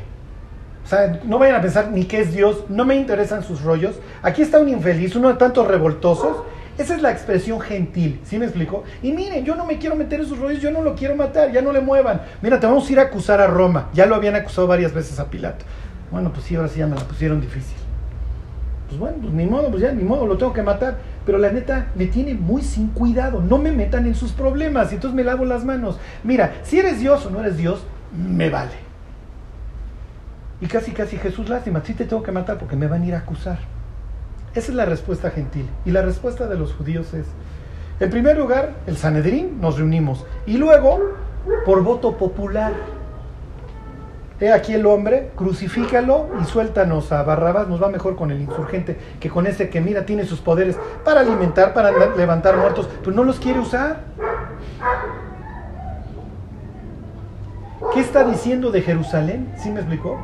O sea, no vayan a pensar ni qué es Dios, no me interesan sus rollos. Aquí está un infeliz, uno de tantos revoltosos. Esa es la expresión gentil, ¿sí me explico? Y miren, yo no me quiero meter en sus rollos, yo no lo quiero matar, ya no le muevan. Mira, te vamos a ir a acusar a Roma. Ya lo habían acusado varias veces a Pilato. Bueno, pues sí, ahora sí ya me la pusieron difícil. Pues bueno, pues ni modo, pues ya, ni modo, lo tengo que matar. Pero la neta me tiene muy sin cuidado. No me metan en sus problemas. Y entonces me lavo las manos. Mira, si eres Dios o no eres Dios, me vale. Y casi, casi Jesús, lástima, sí te tengo que matar porque me van a ir a acusar. Esa es la respuesta gentil. Y la respuesta de los judíos es, en primer lugar, el Sanedrín, nos reunimos. Y luego, por voto popular. He aquí el hombre, crucifícalo y suéltanos a Barrabás, nos va mejor con el insurgente que con ese que mira tiene sus poderes para alimentar, para levantar muertos, pero no los quiere usar. ¿Qué está diciendo de Jerusalén? ¿Sí me explicó?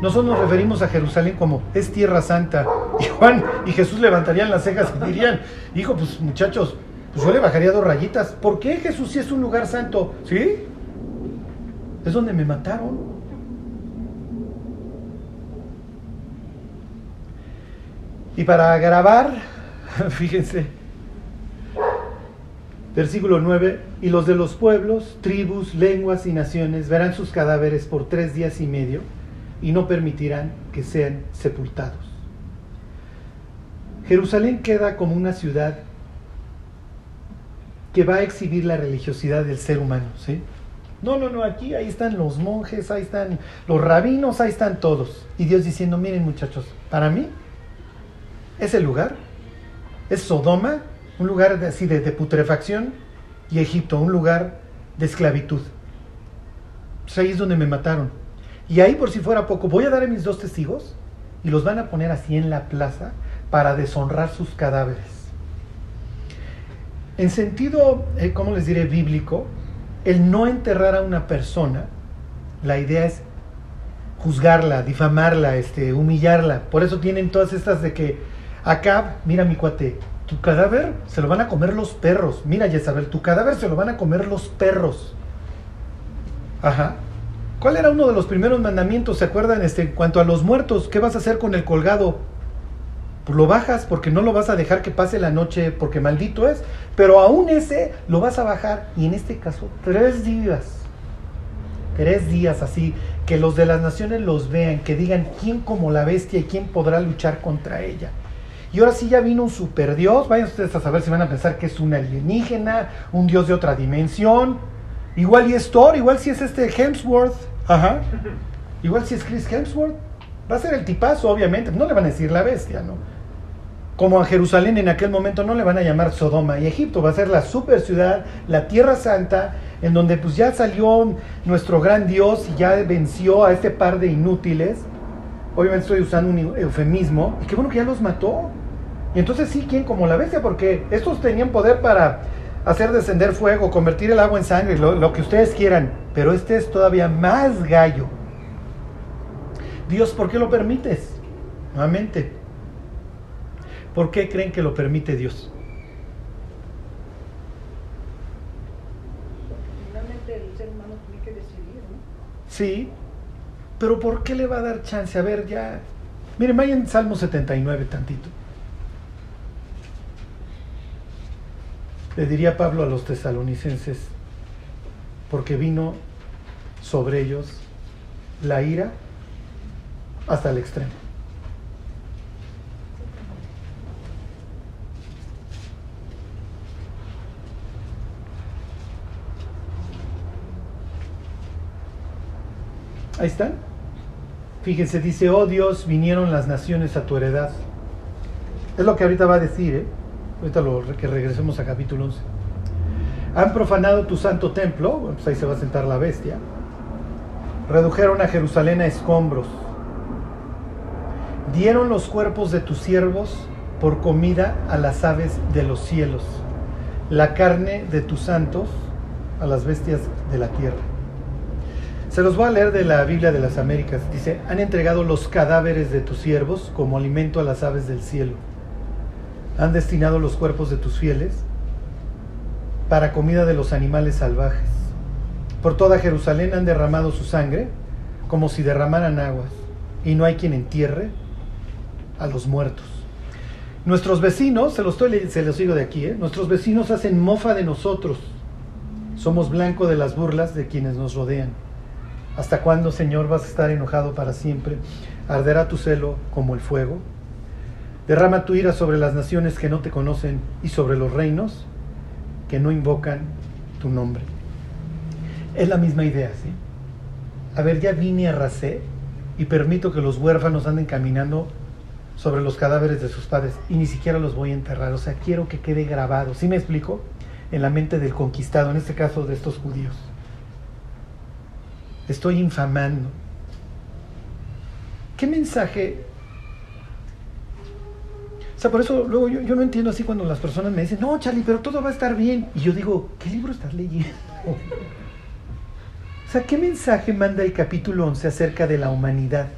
Nosotros nos referimos a Jerusalén como es tierra santa. Y Juan y Jesús levantarían las cejas y dirían, hijo, pues muchachos, pues yo le bajaría dos rayitas. ¿Por qué Jesús si es un lugar santo? ¿Sí? Es donde me mataron. Y para grabar, fíjense, versículo 9, y los de los pueblos, tribus, lenguas y naciones verán sus cadáveres por tres días y medio y no permitirán que sean sepultados. Jerusalén queda como una ciudad que va a exhibir la religiosidad del ser humano, ¿sí? No, no, no, aquí ahí están los monjes, ahí están los rabinos, ahí están todos. Y Dios diciendo, miren muchachos, para mí ese lugar es Sodoma, un lugar de, así de, putrefacción, y Egipto, un lugar de esclavitud. Pues ahí es donde me mataron. Y ahí por si fuera poco, voy a dar a mis dos testigos y los van a poner así en la plaza para deshonrar sus cadáveres. En sentido, eh, ¿cómo les diré? Bíblico, el no enterrar a una persona, la idea es juzgarla, difamarla, este, humillarla. Por eso tienen todas estas de que acá, mira mi cuate, tu cadáver se lo van a comer los perros. Mira, Jezabel, tu cadáver se lo van a comer los perros. Ajá. ¿Cuál era uno de los primeros mandamientos? ¿Se acuerdan? Este, en cuanto a los muertos, ¿qué vas a hacer con el colgado? Pues lo bajas porque no lo vas a dejar que pase la noche porque maldito es. Pero aún ese lo vas a bajar y en este caso tres días. Tres días así, que los de las naciones los vean, que digan quién como la bestia y quién podrá luchar contra ella. Y ahora sí ya vino un super dios, vayan ustedes a saber si van a pensar que es un alienígena, un dios de otra dimensión. Igual y es Thor, igual si es este Hemsworth, ajá. Igual si es Chris Hemsworth, va a ser el tipazo, obviamente, no le van a decir la bestia, ¿no? Como a Jerusalén en aquel momento no le van a llamar Sodoma y Egipto, va a ser la super ciudad, la tierra santa, en donde pues ya salió nuestro gran Dios y ya venció a este par de inútiles. Obviamente estoy usando un eufemismo, y qué bueno que ya los mató. Y entonces sí, ¿quién como la bestia? Porque estos tenían poder para hacer descender fuego, convertir el agua en sangre, lo, lo, que ustedes quieran, pero este es todavía más gallo. Dios, ¿por qué lo permites? Nuevamente, ¿por qué creen que lo permite Dios? Finalmente el ser humano tiene que decidir, ¿no? Sí, pero ¿por qué le va a dar chance? A ver, ya. Miren, vayan en Salmo 79 tantito. Le diría Pablo a los tesalonicenses, porque vino sobre ellos la ira hasta el extremo. Ahí están. Fíjense, dice, oh Dios, vinieron las naciones a tu heredad. Es lo que ahorita va a decir, ¿eh? Ahorita lo, que regresemos a capítulo 11. Han profanado tu santo templo, pues ahí se va a sentar la bestia. Redujeron a Jerusalén a escombros. Dieron los cuerpos de tus siervos por comida a las aves de los cielos, la carne de tus santos a las bestias de la tierra. Se los voy a leer de la Biblia de las Américas. Dice, han entregado los cadáveres de tus siervos como alimento a las aves del cielo. Han destinado los cuerpos de tus fieles para comida de los animales salvajes. Por toda Jerusalén han derramado su sangre como si derramaran aguas, y no hay quien entierre a los muertos. Nuestros vecinos, se los, estoy, se los digo de aquí, ¿eh? nuestros vecinos hacen mofa de nosotros. Somos blanco de las burlas de quienes nos rodean. ¿Hasta cuándo, Señor, vas a estar enojado para siempre? ¿Arderá tu celo como el fuego? Derrama tu ira sobre las naciones que no te conocen y sobre los reinos que no invocan tu nombre. Es la misma idea, ¿sí? A ver, ya vine a Racé y permito que los huérfanos anden caminando sobre los cadáveres de sus padres y ni siquiera los voy a enterrar. O sea, quiero que quede grabado, ¿sí me explico? En la mente del conquistado, en este caso de estos judíos. Estoy infamando. ¿Qué mensaje? Sea, por eso luego yo, yo no entiendo así cuando las personas me dicen, no, Charlie, pero todo va a estar bien. Y yo digo, ¿qué libro estás leyendo? O sea, ¿qué mensaje manda el capítulo 11 acerca de la humanidad?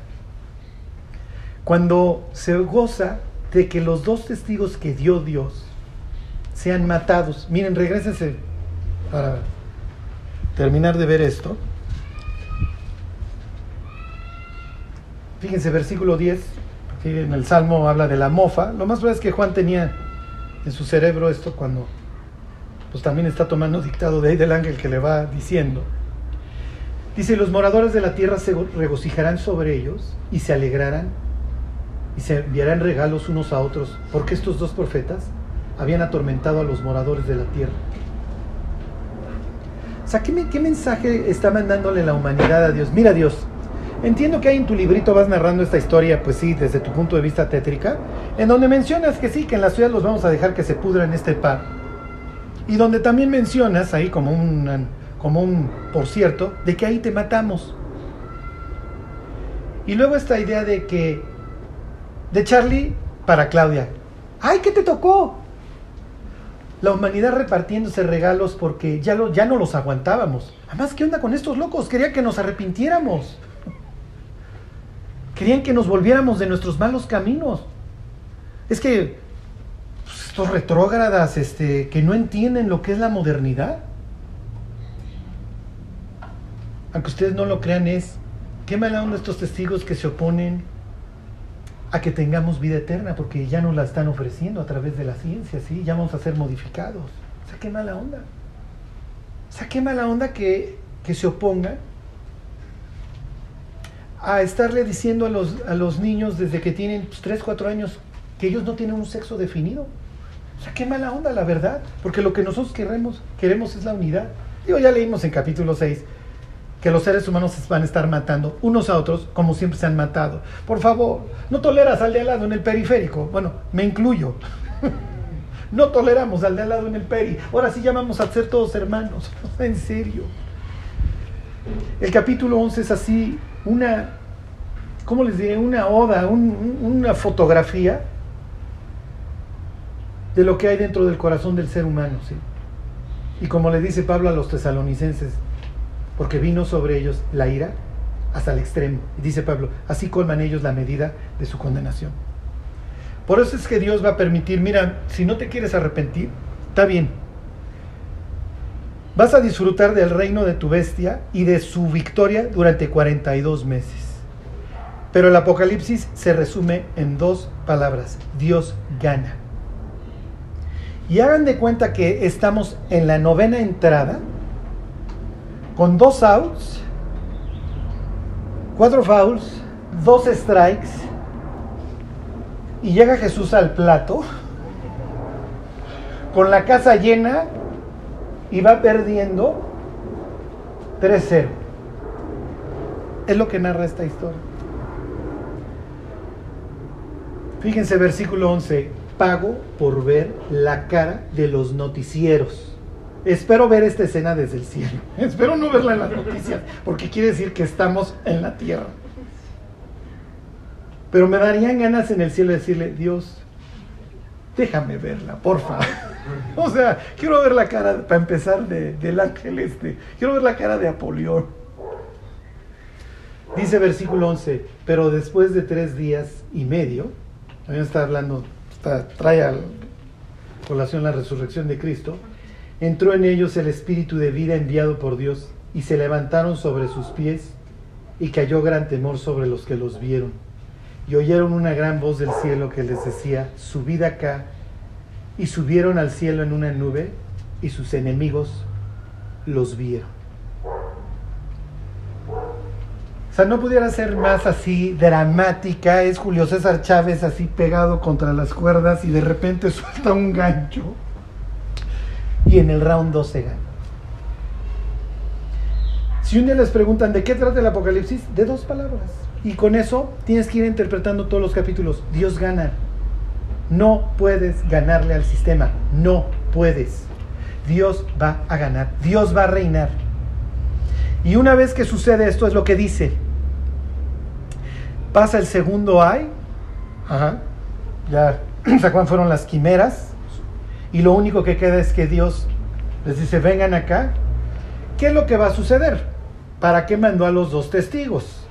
Cuando se goza de que los dos testigos que dio Dios sean matados. Miren, regrésense para terminar de ver esto. Fíjense, versículo 10, en el Salmo habla de la mofa. Lo más probable es que Juan tenía en su cerebro esto cuando pues también está tomando dictado de ahí del ángel que le va diciendo. Dice, los moradores de la tierra se regocijarán sobre ellos y se alegrarán y se enviarán regalos unos a otros, porque estos dos profetas habían atormentado a los moradores de la tierra. O sea, ¿qué, qué mensaje está mandándole la humanidad a Dios? Mira Dios, entiendo que ahí en tu librito vas narrando esta historia, pues sí, desde tu punto de vista tétrica, en donde mencionas que sí, que en la ciudad los vamos a dejar que se pudran este par. Y donde también mencionas ahí como un, como un por cierto, de que ahí te matamos. Y luego esta idea de que, de Charlie para Claudia, ¡ay, qué te tocó! La humanidad repartiéndose regalos porque ya, lo, ya no los aguantábamos. Además, ¿qué onda con estos locos? Querían que nos arrepintiéramos. Querían que nos volviéramos de nuestros malos caminos. Es que pues, estos retrógradas este, que no entienden lo que es la modernidad, aunque ustedes no lo crean, es qué mala onda estos testigos que se oponen a que tengamos vida eterna, porque ya nos la están ofreciendo a través de la ciencia, ¿sí? Ya vamos a ser modificados. O sea, qué mala onda. O sea, qué mala onda que, que se opongan a estarle diciendo a los, a los niños desde que tienen pues, 3, 4 años que ellos no tienen un sexo definido. O sea, qué mala onda, la verdad, porque lo que nosotros queremos, queremos es la unidad. Digo, ya leímos en capítulo 6 que los seres humanos se van a estar matando unos a otros como siempre se han matado. Por favor, no toleras al de al lado en el periférico. Bueno, me incluyo. No toleramos al de al lado en el peri. Ahora sí llamamos a ser todos hermanos. En serio. El capítulo 11 es así, una, ¿cómo les diré? Una oda, un- un- una fotografía de lo que hay dentro del corazón del ser humano. ¿sí? Y como le dice Pablo a los tesalonicenses, porque vino sobre ellos la ira hasta el extremo. Y dice Pablo, así colman ellos la medida de su condenación. Por eso es que Dios va a permitir, mira, si no te quieres arrepentir, está bien. Vas a disfrutar del reino de tu bestia y de su victoria durante 42 meses. Pero el Apocalipsis se resume en dos palabras, Dios gana. Y hagan de cuenta que estamos en la novena entrada, con dos outs, cuatro fouls, dos strikes, y llega Jesús al plato, con la casa llena, y va perdiendo 3-0. Es lo que narra esta historia. Fíjense versículo 11, pago por ver la cara de los noticieros. Espero ver esta escena desde el cielo. Espero no verla en las noticias, porque quiere decir que estamos en la tierra. Pero me darían ganas en el cielo de decirle, Dios, déjame verla, porfa. O sea, quiero ver la cara, para empezar, de- del ángel este. Quiero ver la cara de Apolión. Dice versículo 11, pero después de tres días y medio, también está hablando, está- trae a colación la resurrección de Cristo, entró en ellos el espíritu de vida enviado por Dios, y se levantaron sobre sus pies, y cayó gran temor sobre los que los vieron. Y oyeron una gran voz del cielo que les decía, subid acá, y subieron al cielo en una nube, y sus enemigos los vieron. O sea, no pudiera ser más así dramática. Es Julio César Chávez así pegado contra las cuerdas y de repente suelta un gancho. Y en el round 2 se gana. Si un día les preguntan de qué trata el Apocalipsis, de dos palabras. Y con eso tienes que ir interpretando todos los capítulos. Dios gana. No puedes ganarle al sistema. No puedes. Dios va a ganar. Dios va a reinar. Y una vez que sucede esto es lo que dice. Pasa el segundo ay. Ajá. Ya se fueron las quimeras. Y lo único que queda es que Dios les dice, vengan acá. ¿Qué es lo que va a suceder? ¿Para qué mandó a los dos testigos?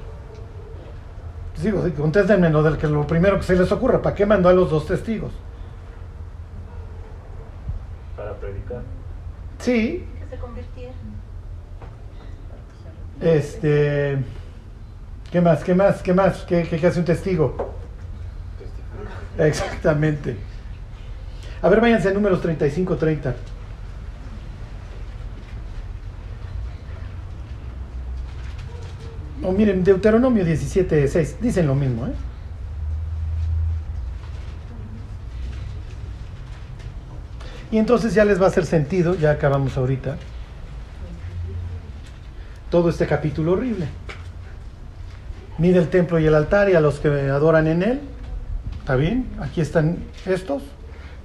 Digo, contéstenme lo, del que lo primero que se les ocurra. ¿Para qué mandó a los dos testigos? Para predicar. Sí. Que se convirtieran. Este. ¿Qué más? ¿Qué más? ¿Qué más? ¿Qué, qué, qué hace un testigo? Exactamente. A ver, váyanse a números 35-30. O miren, Deuteronomio 17-6. Dicen lo mismo, ¿eh? Y entonces ya les va a hacer sentido, ya acabamos ahorita, todo este capítulo horrible. Mide el templo y el altar y a los que adoran en él. ¿Está bien? Aquí están estos.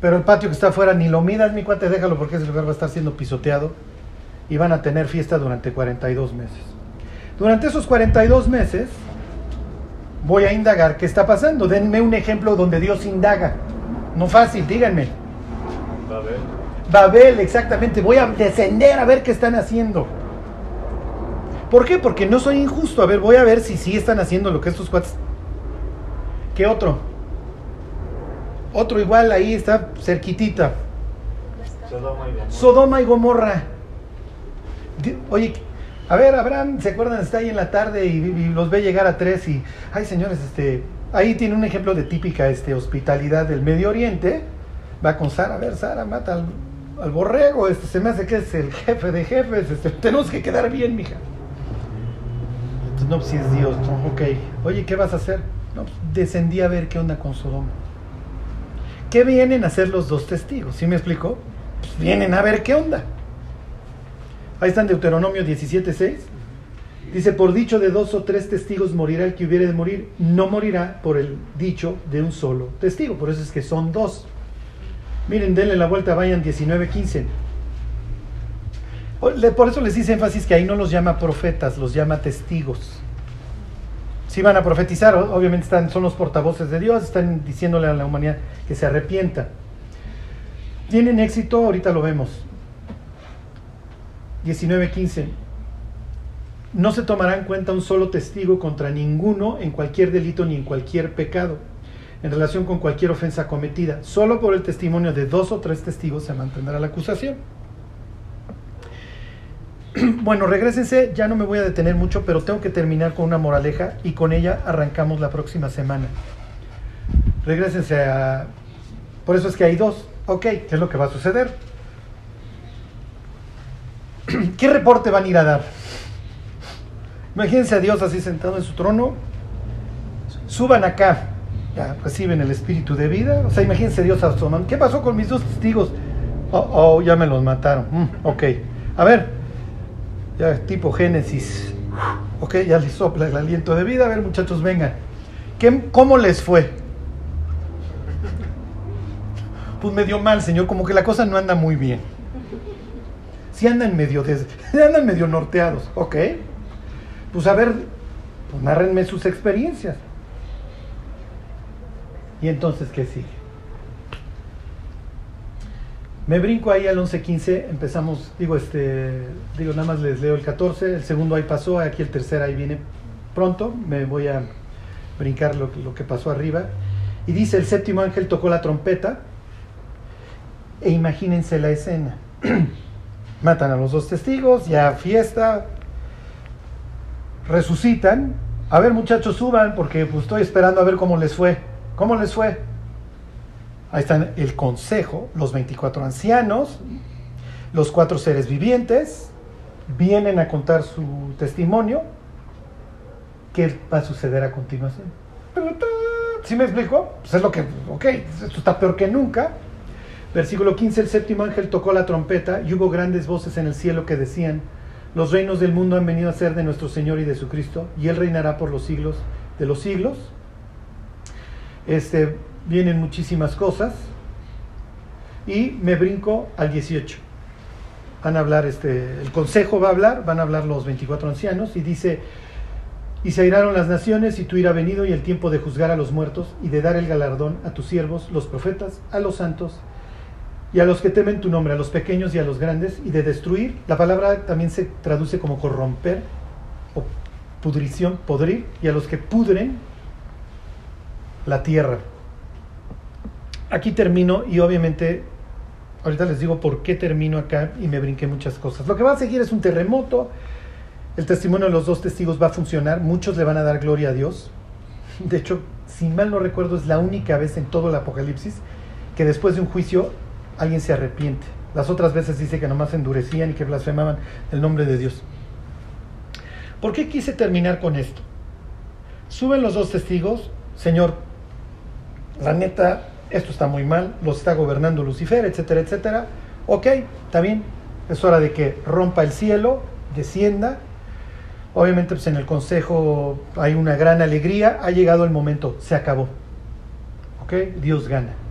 Pero el patio que está afuera ni lo midas, mi cuate, déjalo porque ese lugar va a estar siendo pisoteado. Y van a tener fiesta durante 42 meses. Durante esos 42 meses voy a indagar qué está pasando. Denme un ejemplo donde Dios indaga. No fácil, díganme. Babel. Babel, exactamente. Voy a descender a ver qué están haciendo. ¿Por qué? Porque no soy injusto. A ver, voy a ver si sí están haciendo lo que estos cuates. ¿Qué otro? Otro igual ahí está cerquitita. Sodoma y Gomorra. Sodoma y Gomorra. Oye, a ver, Abraham, ¿se acuerdan? Está ahí en la tarde y, y los ve llegar a tres y, ay señores, este, ahí tiene un ejemplo de típica este, hospitalidad del Medio Oriente. Va con Sara, a ver, Sara, mata al, al borrego, este, se me hace que es el jefe de jefes, este, tenemos que quedar bien, mija. Entonces, no, pues si es Dios, ok. Oye, ¿qué vas a hacer? No, pues, descendí a ver qué onda con Sodoma. ¿Qué vienen a hacer los dos testigos? ¿Sí me explicó? Pues vienen a ver qué onda. Ahí está en Deuteronomio 17:6. Dice, por dicho de dos o tres testigos morirá el que hubiere de morir, no morirá por el dicho de un solo testigo. Por eso es que son dos. Miren, denle la vuelta, vayan 19:15. O- le- Por eso les hice énfasis que ahí no los llama profetas, los llama testigos. Si van a profetizar, obviamente están, son los portavoces de Dios, están diciéndole a la humanidad que se arrepienta. ¿Tienen éxito? Ahorita lo vemos. 19.15. No se tomará en cuenta un solo testigo contra ninguno en cualquier delito ni en cualquier pecado, en relación con cualquier ofensa cometida. Solo por el testimonio de dos o tres testigos se mantendrá la acusación. Bueno, regresense, ya no me voy a detener mucho, pero tengo que terminar con una moraleja y con ella arrancamos la próxima semana. Regresense a... Por eso es que hay dos. Ok, ¿qué es lo que va a suceder? ¿Qué reporte van a ir a dar? Imagínense a Dios así sentado en su trono. Suban acá. Ya reciben el espíritu de vida. O sea, imagínense a Dios asomando. ¿Qué pasó con mis dos testigos? Oh, oh, ya me los mataron. Mm, ok. A ver. Ya tipo Génesis. Ok, ya les sopla el aliento de vida. A ver, muchachos, vengan. ¿Qué, ¿Cómo les fue? Pues medio mal, señor. Como que la cosa no anda muy bien. Si andan medio andan medio norteados, ok. Pues a ver, pues nárrenme sus experiencias. Y entonces, ¿qué sigue? Me brinco ahí al 11-15, empezamos, digo, este, digo, nada más les leo el 14, el segundo ahí pasó, aquí el tercer ahí viene pronto, me voy a brincar lo que pasó arriba. Y dice, el séptimo ángel tocó la trompeta, e imagínense la escena. Matan a los dos testigos, ya fiesta, resucitan. A ver muchachos, suban porque pues, estoy esperando a ver cómo les fue. ¿Cómo les fue? Ahí están el consejo, los 24 ancianos, los cuatro seres vivientes, vienen a contar su testimonio. ¿Qué va a suceder a continuación? ¿Sí me explico? Pues es lo que, ok, esto está peor que nunca. Versículo 15, el séptimo ángel tocó la trompeta y hubo grandes voces en el cielo que decían, los reinos del mundo han venido a ser de nuestro Señor y de su Cristo, y Él reinará por los siglos de los siglos. Este, vienen muchísimas cosas. Y me brinco al 18. Van a hablar, este, el consejo va a hablar, van a hablar los 24 ancianos, y dice, y se airaron las naciones, y tú irá venido, y el tiempo de juzgar a los muertos, y de dar el galardón a tus siervos, los profetas, a los santos, y a los que temen tu nombre, a los pequeños y a los grandes, y de destruir. La palabra también se traduce como corromper o pudrición, podrir, y a los que pudren la tierra. Aquí termino y obviamente ahorita les digo por qué termino acá y me brinqué muchas cosas. Lo que va a seguir es un terremoto. El testimonio de los dos testigos va a funcionar. Muchos le van a dar gloria a Dios. De hecho, si mal no recuerdo, es la única vez en todo el Apocalipsis que después de un juicio alguien se arrepiente. Las otras veces dice que nomás endurecían y que blasfemaban el nombre de Dios. ¿Por qué quise terminar con esto? Suben los dos testigos, Señor, la neta, esto está muy mal, los está gobernando Lucifer, etcétera, etcétera. Ok, está bien, es hora de que rompa el cielo, descienda. Obviamente pues en el consejo hay una gran alegría, ha llegado el momento, se acabó. Ok, Dios gana.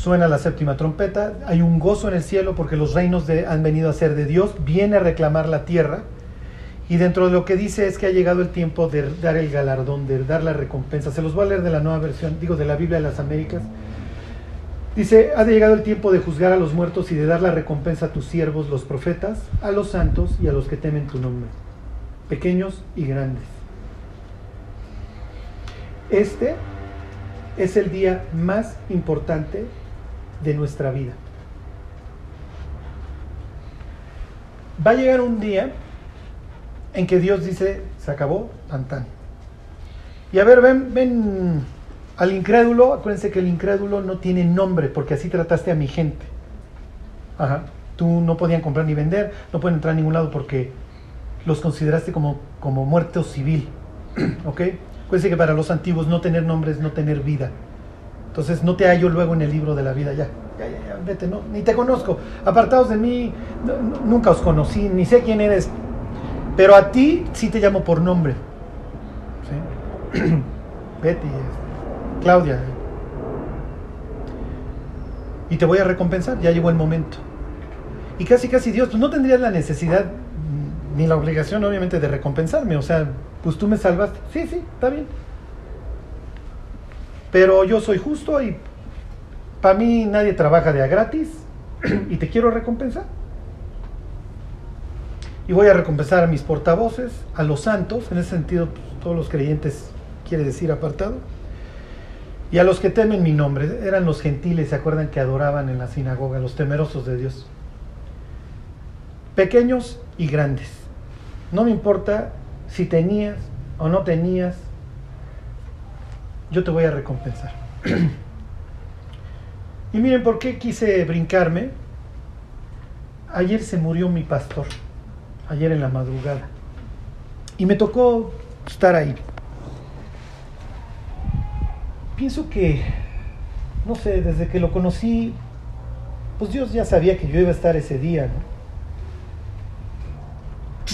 Suena la séptima trompeta, hay un gozo en el cielo porque los reinos de, han venido a ser de Dios, viene a reclamar la tierra. Y dentro de lo que dice es que ha llegado el tiempo de dar el galardón, de dar la recompensa. Se los voy a leer de la nueva versión, digo, de la Biblia de las Américas. Dice, ha llegado el tiempo de juzgar a los muertos y de dar la recompensa a tus siervos, los profetas, a los santos y a los que temen tu nombre, pequeños y grandes. Este es el día más importante de nuestra vida. Va a llegar un día en que Dios dice, se acabó, tan tan. Y a ver, ven, ven al incrédulo, acuérdense que el incrédulo no tiene nombre, porque así trataste a mi gente. Ajá. Tú no podían comprar ni vender, no pueden entrar a ningún lado porque los consideraste como, como muerto civil. ¿Ok? Acuérdense que para los antiguos no tener nombre es no tener vida. Entonces no te hallo luego en el libro de la vida, ya, ya, ya, ya vete, no, ni te conozco. Apartados de mí, no, nunca os conocí, ni sé quién eres, pero a ti sí te llamo por nombre. ¿Sí? Betty, Claudia. Y te voy a recompensar, ya llegó el momento. Y casi, casi Dios, pues no tendrías la necesidad ni la obligación, obviamente, de recompensarme. O sea, pues tú me salvaste. Sí, sí, está bien. Pero yo soy justo y para mí nadie trabaja de a gratis y te quiero recompensar. Y voy a recompensar a mis portavoces, a los santos, en ese sentido pues, todos los creyentes quiere decir apartado, y a los que temen mi nombre, eran los gentiles, se acuerdan que adoraban en la sinagoga, los temerosos de Dios. Pequeños y grandes. No me importa si tenías o no tenías, yo te voy a recompensar. y miren por qué quise brincarme. Ayer se murió mi pastor ayer en la madrugada. Y me tocó estar ahí. Pienso que, no sé, desde que lo conocí, pues Dios ya sabía que yo iba a estar ese día.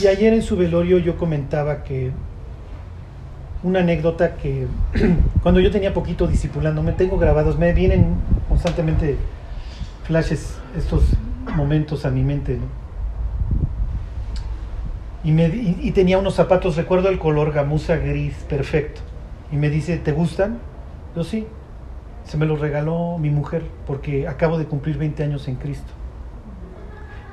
Y ayer en su velorio yo comentaba que una anécdota que cuando yo tenía poquito me tengo grabados, me vienen constantemente flashes, estos momentos a mi mente. Y, me, y, tenía unos zapatos, recuerdo el color gamuza gris, perfecto. Y me dice, ¿te gustan? Yo sí. Se me los regaló mi mujer porque acabo de cumplir 20 años en Cristo.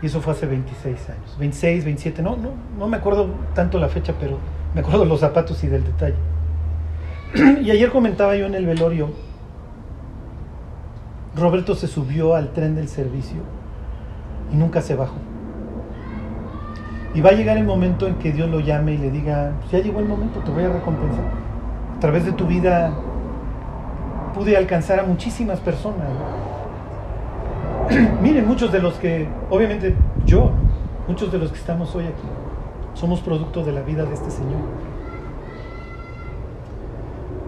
Y eso fue hace 26 años. 26, 27, no, no, no me acuerdo tanto la fecha, pero me acuerdo los zapatos y del detalle. y ayer comentaba yo en el velorio, Roberto se subió al tren del servicio y nunca se bajó. Y va a llegar el momento en que Dios lo llame y le diga, ya llegó el momento, te voy a recompensar. A través de tu vida pude alcanzar a muchísimas personas. Miren, muchos de los que, obviamente yo, muchos de los que estamos hoy aquí, somos producto de la vida de este Señor.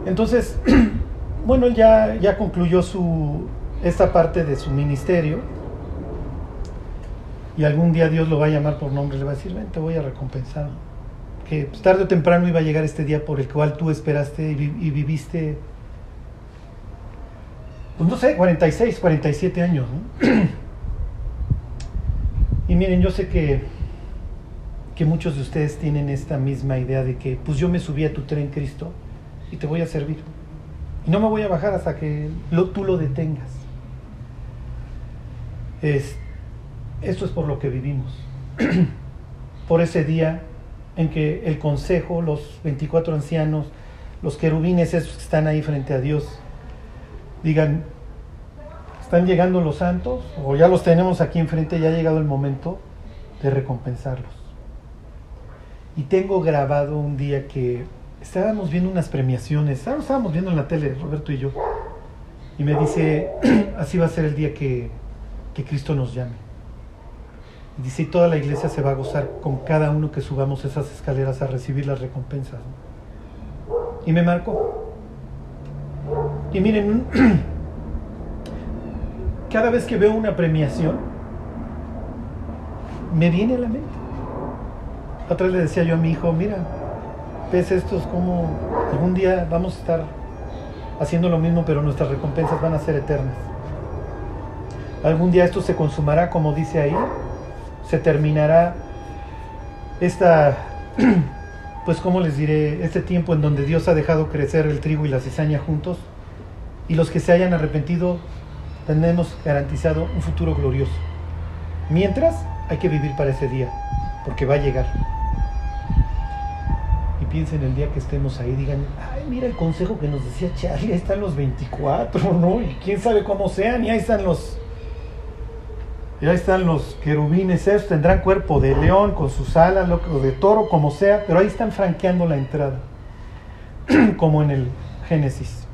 Entonces, bueno, él ya, ya concluyó su, esta parte de su ministerio y algún día Dios lo va a llamar por nombre, le va a decir, ven, te voy a recompensar. Que tarde o temprano iba a llegar este día por el cual tú esperaste y viviste, pues no sé, 46, 47 años. ¿no? y miren, yo sé que, que muchos de ustedes tienen esta misma idea de que, pues yo me subí a tu tren, Cristo, y te voy a servir. Y no me voy a bajar hasta que lo- tú lo detengas. Es, esto es por lo que vivimos. por ese día en que el consejo, los 24 ancianos, los querubines esos que están ahí frente a Dios, digan, están llegando los santos, o ya los tenemos aquí enfrente, ya ha llegado el momento de recompensarlos. Y tengo grabado un día que estábamos viendo unas premiaciones, estábamos estábamos viendo en la tele, Roberto y yo, y me dice, así va a ser el día que, que Cristo nos llame. Y dice, y toda la iglesia se va a gozar con cada uno que subamos esas escaleras a recibir las recompensas. Y me marcó. Y miren, cada vez que veo una premiación, me viene a la mente. Otra vez le decía yo a mi hijo, mira, ves estos como algún día vamos a estar haciendo lo mismo, pero nuestras recompensas van a ser eternas. Algún día esto se consumará, como dice ahí, se terminará esta, pues como les diré, este tiempo en donde Dios ha dejado crecer el trigo y la cizaña juntos, y los que se hayan arrepentido tenemos garantizado un futuro glorioso. Mientras, hay que vivir para ese día, porque va a llegar. Y piensen el día que estemos ahí, digan, ay, mira el consejo que nos decía Charlie, ahí están los 24, ¿no? Y quién sabe cómo sean, y ahí están los y ahí están los querubines, esos tendrán cuerpo de león con sus alas, o de toro, como sea, pero ahí están franqueando la entrada, como en el Génesis.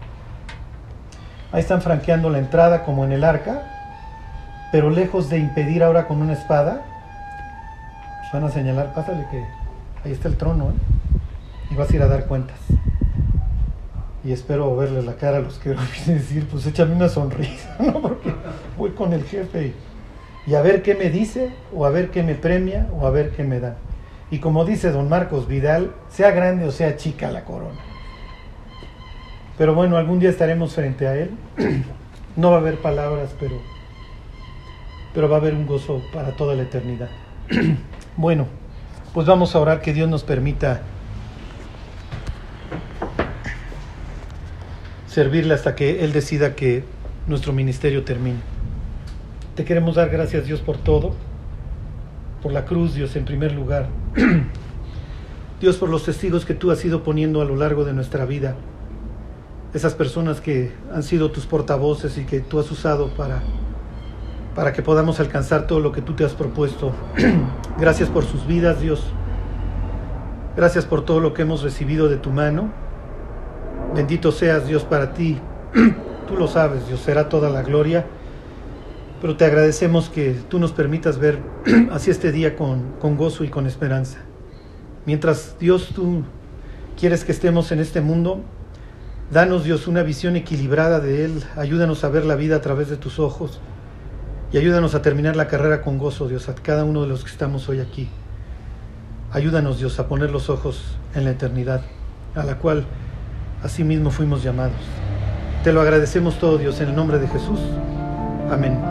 Ahí están franqueando la entrada, como en el arca, pero lejos de impedir ahora con una espada, pues van a señalar, pásale que ahí está el trono, ¿eh? y vas a ir a dar cuentas. Y espero verle la cara a los querubines y decir, pues échame una sonrisa, ¿no? Porque voy con el jefe y y a ver qué me dice, o a ver qué me premia, o a ver qué me da. Y como dice don Marcos Vidal, sea grande o sea chica la corona. Pero bueno, algún día estaremos frente a él. No va a haber palabras, pero, pero va a haber un gozo para toda la eternidad. Bueno, pues vamos a orar que Dios nos permita servirle hasta que Él decida que nuestro ministerio termine. Te queremos dar gracias Dios por todo, por la cruz Dios en primer lugar. Dios por los testigos que tú has ido poniendo a lo largo de nuestra vida. Esas personas que han sido tus portavoces y que tú has usado para, para que podamos alcanzar todo lo que tú te has propuesto. Gracias por sus vidas Dios. Gracias por todo lo que hemos recibido de tu mano. Bendito seas Dios para ti. Tú lo sabes, Dios, será toda la gloria. Pero te agradecemos que tú nos permitas ver hacia este día con, con gozo y con esperanza. Mientras Dios tú quieres que estemos en este mundo, danos Dios una visión equilibrada de Él. Ayúdanos a ver la vida a través de tus ojos. Y ayúdanos a terminar la carrera con gozo, Dios, a cada uno de los que estamos hoy aquí. Ayúdanos, Dios, a poner los ojos en la eternidad, a la cual asimismo fuimos llamados. Te lo agradecemos todo, Dios, en el nombre de Jesús. Amén.